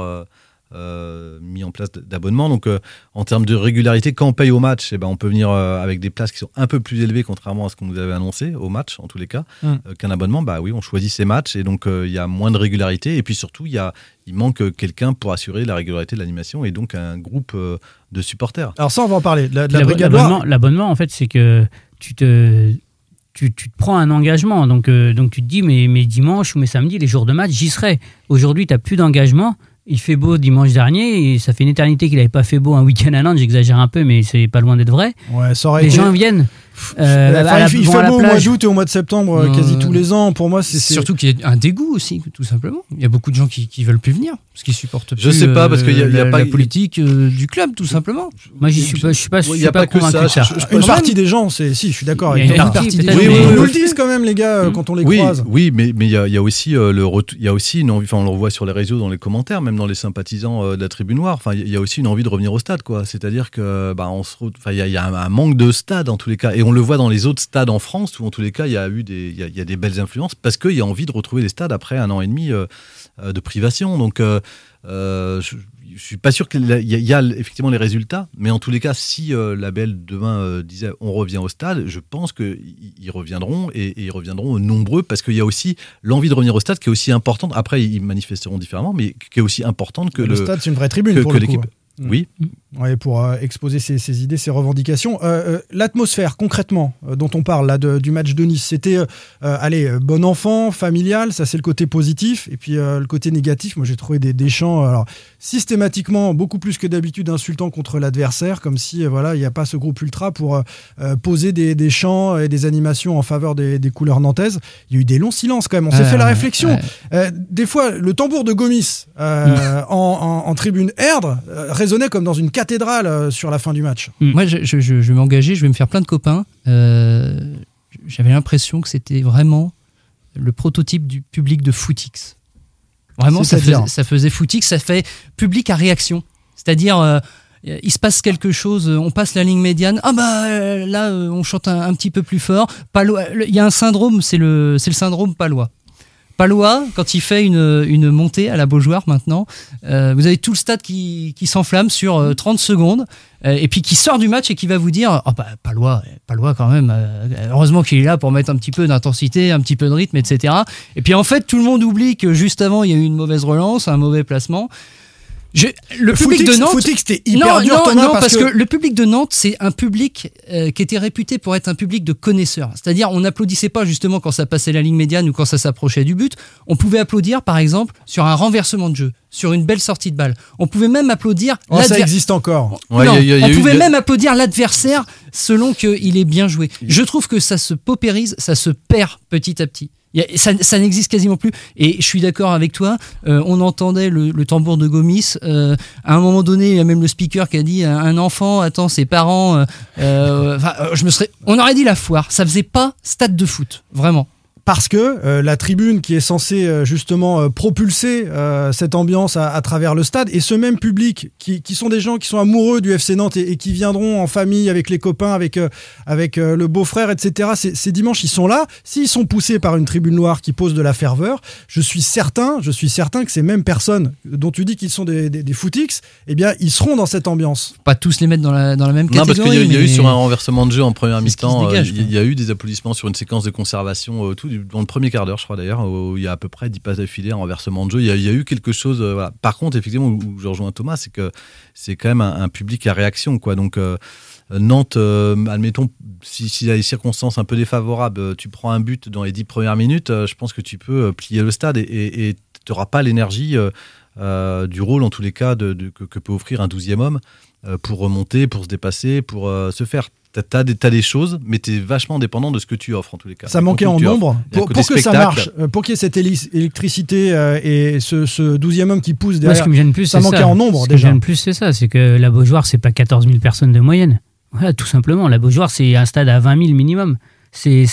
euh, mis en place d- d'abonnement. Donc euh, en termes de régularité, quand on paye au match, eh ben, on peut venir euh, avec des places qui sont un peu plus élevées, contrairement à ce qu'on nous avait annoncé au match, en tous les cas, Mm. euh, qu'un abonnement. Bah oui, on choisit ses matchs et donc euh, il y a moins de régularité. Et puis surtout, il y a, il manque quelqu'un pour assurer la régularité de l'animation et donc un groupe euh, de supporters. Alors ça, on va en parler. La, Brigade L'abonnement, en fait, c'est que tu te, tu, tu te prends un engagement. Donc, euh, donc tu te dis, mais mes dimanches ou mes samedis, les jours de match, j'y serai. Aujourd'hui, tu n'as plus d'engagement. Il fait beau dimanche dernier et ça fait une éternité qu'il n'avait pas fait beau un week-end à Nantes. J'exagère un peu, mais c'est pas loin d'être vrai. Ouais, ça aurait Les été- gens viennent. Euh, Enfin, à la- il fait beau au mois d'août et au mois de septembre, euh, quasi tous les ans. Pour moi, c'est Surtout qu'il y a un dégoût aussi, tout simplement. Il y a beaucoup de gens qui, qui veulent plus venir parce qu'ils supportent plus. Je sais pas, parce qu'il y a- euh, a pas- la politique euh, du club, tout simplement. Moi, j'y suis pas, je suis pas, je suis y a pas, pas que convaincu ça. de ça. Je- je- Une je- partie des gens, c'est si, je suis d'accord Il y avec a toi. une partie, des gens. mais- Ils nous Oui, le disent quand même, les gars, euh, quand on les oui, croise. Oui, mais mais il y a, il y a aussi euh, le il y a aussi une envie. Enfin, on le voit sur les réseaux, dans les commentaires, même dans les sympathisants euh, de la Tribune Noire. Enfin, il y a aussi une envie de revenir au stade, quoi. C'est-à-dire que bah on se, enfin, il y a, un manque de stade en tous les cas, et on le voit dans les autres stades en France où en tous les cas il y a eu des, il y a, il y a des belles influences parce qu'il y a envie de retrouver les stades après un an et demi euh, euh, de privation. Donc euh, je, je suis pas sûr qu'il y, a- il y a effectivement les résultats, mais en tous les cas, si euh, la Belle demain euh, disait on revient au stade, je pense qu'ils ils reviendront et, et ils reviendront nombreux parce qu'il y a aussi l'envie de revenir au stade qui est aussi importante. Après, ils manifesteront différemment, mais qui est aussi importante que le, le, stade, c'est une vraie tribune que, pour que le coup. L'équipe. Oui, Ouais, pour euh, exposer ses, ses idées, ses revendications. Euh, euh, L'atmosphère, concrètement, euh, dont on parle là, de- du match de Nice, c'était, allez, bon enfant, familial, ça c'est le côté positif. Et puis le côté négatif, moi j'ai trouvé des, des chants, alors, systématiquement, beaucoup plus que d'habitude, insultants contre l'adversaire, comme si, voilà, il n'y a pas ce groupe ultra pour poser des, des chants et des animations en faveur des, des couleurs nantaises. Il y a eu des longs silences quand même, on s'est Euh, fait la réflexion. des fois, le tambour de Gomis euh, en, en- en tribune Erdre résonnait comme dans une cathédrale euh, sur la fin du match. Moi, je, je- je- je vais m'engager, je vais me faire plein de copains. Euh, J'avais l'impression que c'était vraiment le prototype du public de Footix. Vraiment, ça faisait, ça faisait Footix, ça fait public à réaction. C'est-à-dire, euh, il se passe quelque chose, on passe la ligne médiane, ah bah là, on chante un, un petit peu plus fort. Palois- Il y a un syndrome, c'est le, c'est le syndrome palois. Palois, quand il fait une, montée à la Beaujoire maintenant, euh, vous avez tout le stade qui, s'enflamme sur euh, 30 secondes, euh, et puis qui sort du match et qui va vous dire Ah bah, Palois, Palois quand même, euh, heureusement qu'il est là pour mettre un petit peu d'intensité, un petit peu de rythme, etc. Et puis en fait, tout le monde oublie que juste avant, il y a eu une mauvaise relance, un mauvais placement. Je- le, Le public footix- de Nantes. c'était hyper non, dur, non, Thomas, non, parce parce, que- que... le public de Nantes, c'est un public euh, qui était réputé pour être un public de connaisseurs. C'est-à-dire, on n'applaudissait pas justement quand ça passait la ligne médiane ou quand ça s'approchait du but. On pouvait applaudir, par exemple, sur un renversement de jeu, sur une belle sortie de balle. On pouvait même applaudir. Oh, ça existe encore. Ouais, non, il y a- il y a on pouvait même applaudir l'adversaire selon qu'il est bien joué. Je trouve que ça se paupérise, ça se perd petit à petit. Ça ça n'existe quasiment plus. Et je suis d'accord avec toi, euh, on entendait le, le tambour de Gomis. euh, à un moment donné, il y a même le speaker qui a dit un, enfant attend ses parents. euh, euh, euh, je me serais, on aurait dit la foire. Ça faisait pas stade de foot, vraiment. Parce que euh, la tribune qui est censée euh, justement euh, propulser euh, cette ambiance à, à travers le stade et ce même public qui, qui sont des gens qui sont amoureux du FC Nantes et, et qui viendront en famille avec les copains, avec, euh, avec euh, le beau-frère, etc. Ces, ces dimanches, ils sont là. S'ils sont poussés par une tribune noire qui pose de la ferveur, je suis certain, je suis certain que ces mêmes personnes dont tu dis qu'ils sont des, des, des footix, eh bien, ils seront dans cette ambiance. Pas tous les mettre dans la, dans la même Non, parce catégorie. qu'il y a, il y a eu sur un renversement de jeu en première mi-temps, il y a- il y a eu des applaudissements sur une séquence de conservation, euh, tout du- dans le premier quart d'heure, je crois d'ailleurs, où il y a à peu près 10 passes d'affilée, un renversement de jeu. Il y a, eu quelque chose. euh. Par contre, effectivement, où, je rejoins Thomas, c'est que c'est quand même un, public à réaction, quoi. Donc euh, Nantes, euh, admettons, si, s'il y a des circonstances un peu défavorables, tu prends un but dans les 10 premières minutes, je pense que tu peux plier le stade et tu n'auras pas l'énergie du rôle, en tous les cas, que, peut offrir un 12e homme pour remonter, pour se dépasser, pour se faire. T'as as des, t'as des choses, mais t'es vachement dépendant de ce que tu offres en tous les cas. Ça manquait en nombre. Pour, que ça marche, euh, pour qu'il y ait cette électricité euh, et ce, ce 12e homme qui pousse Moi, derrière, ce qui me gêne plus, ça c'est manquait ça. en nombre Ce qui me déjà. gêne plus, c'est ça. C'est que la Beaujoire, c'est pas 14 000 personnes de moyenne. Voilà, tout simplement. La Beaujoire, c'est un stade à 20 000 minimum. C'est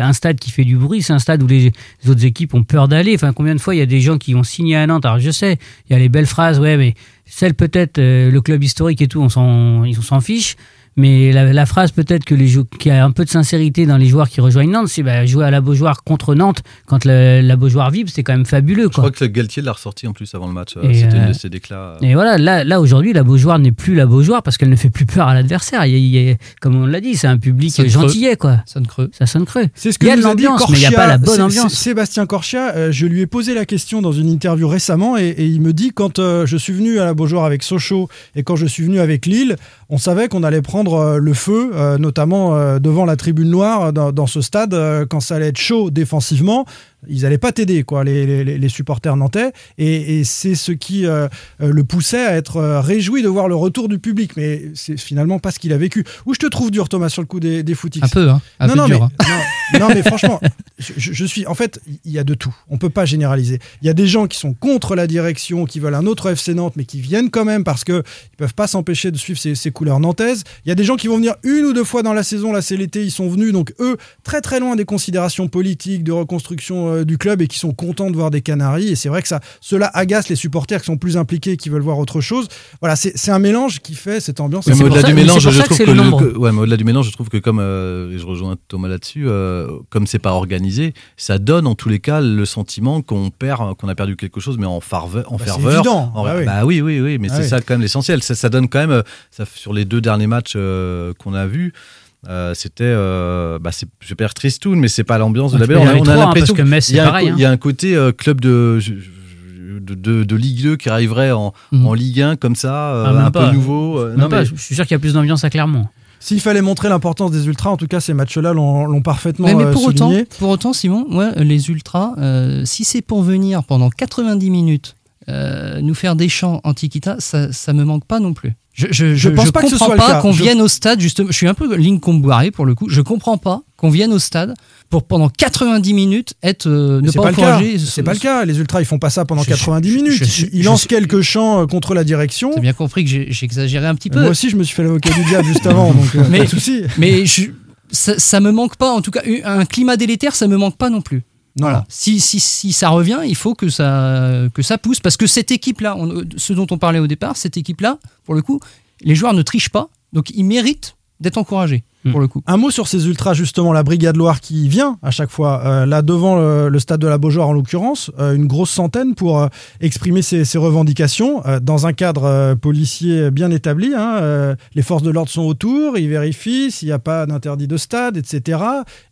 un stade qui fait du bruit. C'est un stade où les, les autres équipes ont peur d'aller. Enfin, combien de fois il y a des gens qui ont signé à Nantes? Alors, je sais, il y a les belles phrases, ouais, mais celle peut-être, euh, le club historique et tout, on s'en fiche. Mais la, la phrase peut-être que les qui a un peu de sincérité dans les joueurs qui rejoignent Nantes, c'est bah, jouer à la Beaujoire contre Nantes quand la, la Beaujoire vibre, c'est quand même fabuleux. Je Quoi. crois que Galtier l'a ressorti en plus avant le match. euh, C'était une euh, de ses déclats. Et voilà, là, là aujourd'hui, la Beaujoire n'est plus la Beaujoire parce qu'elle ne fait plus peur à l'adversaire. Comme on l'a dit, c'est un public Sonne creux. gentillet, quoi. Sonne creux. Ça sonne creux. C'est ce que il y a de nous a dit l'ambiance, mais il n'y a pas la bonne ambiance. Sébastien Corchia, euh, je lui ai posé la question dans une interview récemment et, et il me dit quand euh, je suis venu à la Beaujoire avec Sochaux et quand je suis venu avec Lille, on savait qu'on allait prendre euh, le feu, euh, notamment euh, devant la tribune noire dans, ce stade, quand ça allait être chaud défensivement. Ils n'allaient pas t'aider, quoi, les, les- les supporters nantais. Et, et c'est ce qui euh, euh, le poussait à être euh, réjoui de voir le retour du public. Mais c'est finalement pas ce qu'il a vécu. Où je te trouve dur, Thomas, sur le coup des, des footix Un peu, hein. Un non, peu non, dur. mais, hein. non, non, mais franchement, je, je- je suis. En fait, il y a de tout. On peut pas généraliser. Il y a des gens qui sont contre la direction, qui veulent un autre FC Nantes, mais qui viennent quand même parce que ils peuvent pas s'empêcher de suivre ces, ces couleurs nantaises. Il y a des gens qui vont venir une ou deux fois dans la saison. Là, c'est l'été, ils sont venus. Donc eux, très très loin des considérations politiques, de reconstruction euh, du club, et qui sont contents de voir des Canaries. Et c'est vrai que ça, cela agace les supporters qui sont plus impliqués, qui veulent voir autre chose. Voilà, c'est un mélange qui fait cette ambiance. Mais au-delà du mélange, je trouve que, le le- nombre. que- ouais, mais au-delà du mélange, je trouve que comme euh, et je rejoins Thomas là-dessus, euh, comme c'est pas organisé, ça donne en tous les cas le sentiment qu'on perd, qu'on a perdu quelque chose, mais en farveur, en Bah, c'est ferveur. évident. En- Bah oui. bah oui, oui, oui, mais Ah c'est oui. ça quand même l'essentiel. Ça, ça donne quand même, euh, ça, sur les deux derniers matchs euh, qu'on a vus. Euh, c'était, euh, bah c'est, dire tristoun, mais c'est pas l'ambiance de la y On a, on hein, l'impression parce que Metz, y a un co- hein. Il y a un côté euh, club de, de, de, de Ligue 2 qui arriverait en, Mhm. en Ligue 1 comme ça, euh, Ah, un pas. peu nouveau. Même non, pas, mais- Je suis sûr qu'il y a plus d'ambiance à Clermont. S'il fallait montrer l'importance des ultras, en tout cas, ces matchs-là l'ont parfaitement Mais, mais pour, autant, souligné. pour autant, Simon, ouais, les ultras, euh, si c'est pour venir pendant 90 minutes euh, nous faire des chants antiquita, ça, ça me manque pas non plus. Je, je, Je pense pas que ce comprends soit le pas cas. qu'on Je- vienne au stade, justement. Je suis un peu ligne comboiré pour le coup. Je comprends pas qu'on vienne au stade pour pendant 90 minutes être euh, ne pas, pas, le cas. encourager. C'est pas le cas. Les ultras, ils font pas ça pendant Je- 90 je- minutes. je- je- ils je lancent quelques chants euh, contre la direction. T'as bien compris que j'exagérais un petit peu. Moi aussi, je me suis fait l'avocat du diable juste avant, donc euh, mais, pas de souci. mais je- ça, ça me manque pas, en tout cas, un climat délétère, ça me manque pas non plus. Voilà. Si, si, si ça revient, il faut que ça, que ça pousse. Parce que cette équipe-là, on- ce dont on parlait au départ, cette équipe-là, pour le coup, les joueurs ne trichent pas, donc ils méritent d'être encouragés. Pour le coup. Un mot sur ces ultras, justement, la Brigade Loire qui vient à chaque fois, euh, là devant le, le stade de la Beaujoire en l'occurrence, euh, une grosse centaine pour euh, exprimer ses, ses revendications euh, dans un cadre euh, policier bien établi. hein, euh, les forces de l'ordre sont autour, ils vérifient s'il n'y a pas d'interdit de stade, etc.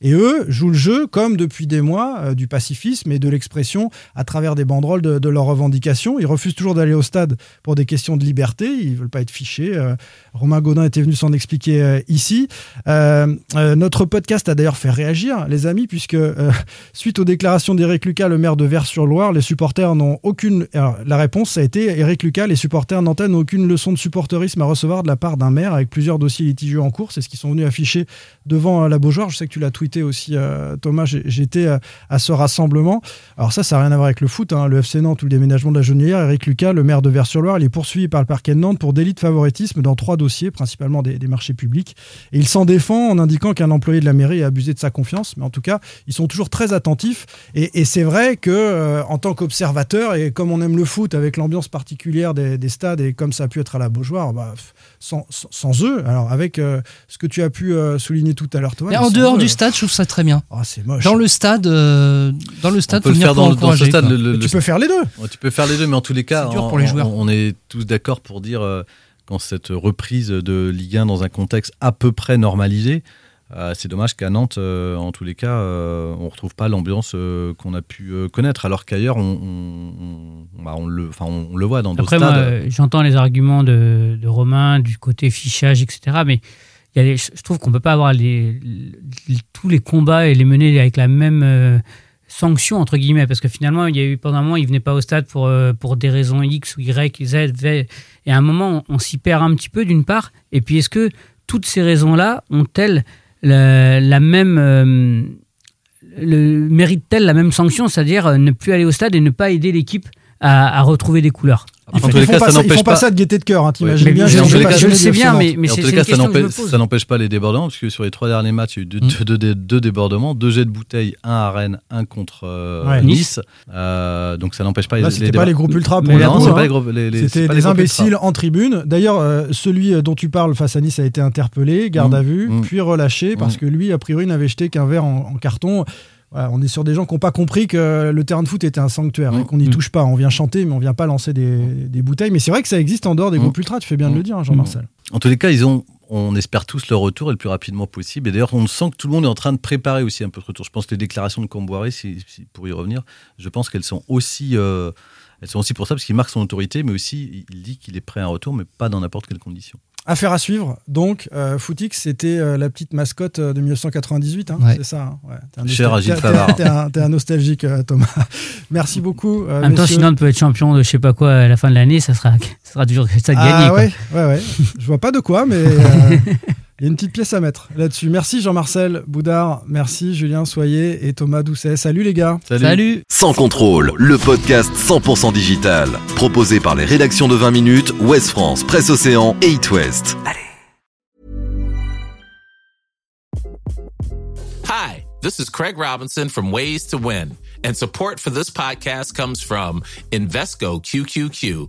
Et eux jouent le jeu comme depuis des mois euh, du pacifisme et de l'expression à travers des banderoles de, de leurs revendications. Ils refusent toujours d'aller au stade pour des questions de liberté, ils veulent pas être fichés. Euh, Romain Gaudin était venu s'en expliquer euh, ici. Euh, euh, notre podcast a d'ailleurs fait réagir, les amis, puisque euh, suite aux déclarations d'Éric Lucas, le maire de Vers-sur-Loire, les supporters n'ont aucune. alors, la réponse, a été Éric Lucas, les supporters nantais n'ont aucune leçon de supporterisme à recevoir de la part d'un maire avec plusieurs dossiers litigieux en cours. C'est ce qu'ils sont venus afficher devant la Beaujoire. Je sais que tu l'as tweeté aussi, Thomas. J'étais à ce rassemblement. Alors, ça, ça n'a rien à voir avec le foot. hein. Le FC Nantes ou le déménagement de la Genouillère, Éric Lucas, le maire de Vers-sur-Loire, il est poursuivi par le parquet de Nantes pour délit de favoritisme dans trois dossiers, principalement des, des marchés publics. Et il s'en défend en indiquant qu'un employé de la mairie a abusé de sa confiance. Mais en tout cas, ils sont toujours très attentifs. Et, et c'est vrai que euh, en tant qu'observateur, et comme on aime le foot avec l'ambiance particulière des, des stades, et comme ça a pu être à la Beaujoire, bah, sans, sans- sans eux, alors avec euh, ce que tu as pu euh, souligner tout à l'heure, mais en dehors eux, du stade, je trouve ça très bien. Oh, c'est moche. Dans le stade, euh, dans le stade, On peut faut le faire pour dans, le- dans ce encourager, stade. quoi. le- le- Mais le- tu peux faire les deux. Ouais, tu peux faire les deux, mais en tous les cas, on, pour les joueurs. on- on est tous d'accord pour dire euh, quand cette reprise de Ligue 1 dans un contexte à peu près normalisé, euh, c'est dommage qu'à Nantes, euh, en tous les cas, euh, on retrouve pas l'ambiance qu'on a pu connaître, alors qu'ailleurs, on, on- bah, on le, on, le voit dans d'autres Après, moi, stades. j'entends les arguments de, de Romain du côté fichage, etc. Mais y a je trouve qu'on peut pas avoir les, les- tous les combats et les mener avec la même sanction, entre guillemets. Parce que finalement, il y a eu pendant un moment, ils venaient pas au stade pour, euh, pour des raisons X ou Y, Z. Et à un moment, on, s'y perd un petit peu, d'une part. Et puis, est-ce que toutes ces raisons-là ont-elles la, même. euh, le, mérite-t-elle la même sanction, c'est-à-dire euh, ne plus aller au stade et ne pas aider l'équipe à retrouver des couleurs? Ils font, tous les cas, pas ça n'empêche pas pas- ça de gaieté de cœur, hein, t'imagines bien. je- le sais bien, mais- en c'est tous les cas, ça n'empêche- pose. ça n'empêche pas les débordements, parce que sur les trois derniers matchs, il y a eu deux, Mm. deux- deux- deux débordements, deux jets de bouteilles, un à Rennes, un contre euh, Ouais. Nice. Euh, donc ça n'empêche pas Là, les, c'était pas les groupes ultra pour Mais le coup, c'est hein. C'était pas les des imbéciles en tribune. D'ailleurs, euh, celui dont tu parles face à Nice a été interpellé, garde Mmh, à vue, mmh. puis relâché parce Mmh. que lui, a priori, n'avait jeté qu'un verre en, en carton. Voilà, on est sur des gens qui n'ont pas compris que le terrain de foot était un sanctuaire et Mmh. qu'on n'y Mmh. touche pas. On vient chanter, mais on vient pas lancer des, des bouteilles. Mais c'est vrai que ça existe en dehors des Mmh. groupes ultra. Tu fais bien de le dire, hein, Jean-Marcel. En tous les cas, ils ont, on espère tous leur retour et le plus rapidement possible. Et d'ailleurs, on sent que tout le monde est en train de préparer aussi un peu ce retour. Je pense que les déclarations de Comboiré, si, si- pour y revenir, je pense qu'elles sont aussi, euh, elles sont aussi pour ça parce qu'il marque son autorité, mais aussi il dit qu'il est prêt à un retour, mais pas dans n'importe quelle condition. Affaire à suivre. Donc, euh, Footix, c'était euh, la petite mascotte euh, de 1998. hein, Ouais. C'est ça. hein, ouais. T'es un Cher Agile t'es- Favard. T'es un, nostalgique, euh, Thomas. Merci beaucoup. euh, En même temps, sinon, on peut être champion de je sais pas quoi à la fin de l'année, ça sera, ça sera toujours ça de Ah gagner. ouais, ouais, ouais. Je vois pas de quoi, mais il y a une petite pièce à mettre là-dessus. Merci Jean-Marcel Boudard, merci Julien Soyer et Thomas Doucet. Salut les gars. Salut. Sans contrôle, le podcast 100% digital. Proposé par les rédactions de 20 minutes, Ouest France, Presse Océan et It West. Hi, this is Craig Robinson from Ways to Win, and support for this podcast comes from Invesco QQQ,